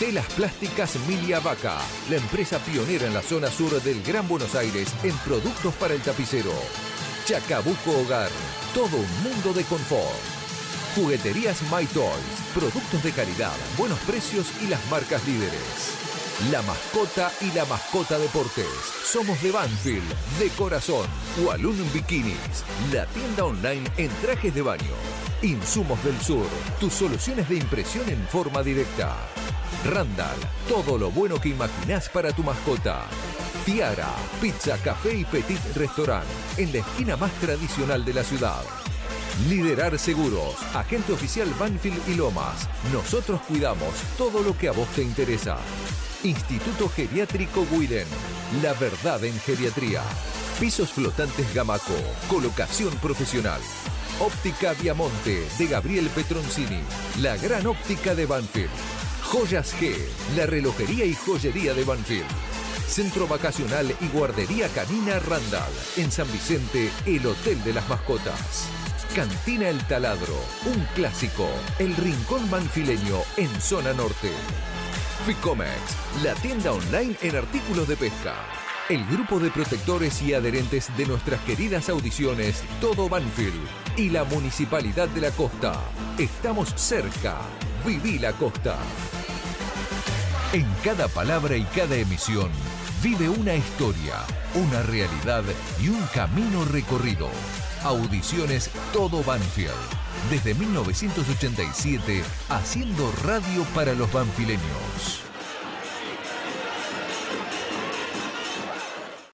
Speaker 1: Telas Plásticas Milia Vaca, la empresa pionera en la zona sur del Gran Buenos Aires en productos para el tapicero. Chacabuco Hogar, todo un mundo de confort. Jugueterías My Toys, productos de calidad, buenos precios y las marcas líderes. La mascota y la mascota deportes. Somos de Banfield, de corazón. Walloon Bikinis, la tienda online en trajes de baño. Insumos del Sur, tus soluciones de impresión en forma directa. Randall, todo lo bueno que imaginás para tu mascota. Tiara, pizza, café y petit restaurant, en la esquina más tradicional de la ciudad. Liderar Seguros, agente oficial Banfield y Lomas. Nosotros cuidamos todo lo que a vos te interesa. Instituto Geriátrico Guiden, la verdad en geriatría. Pisos flotantes Gamaco, colocación profesional. Óptica Viamonte de Gabriel Petroncini, la gran óptica de Banfield. Joyas G, la relojería y joyería de Banfield. Centro Vacacional y Guardería Canina Randall. En San Vicente, el Hotel de las Mascotas. Cantina El Taladro, un clásico. El Rincón Banfileño en Zona Norte. Ficomex, la tienda online en artículos de pesca. El grupo de protectores y adherentes de nuestras queridas audiciones Todo Banfield y la Municipalidad de la Costa. Estamos cerca. Viví la costa. En cada palabra y cada emisión vive una historia, una realidad y un camino recorrido. Audiciones Todo Banfield. Desde 1987, haciendo radio para los banfileños.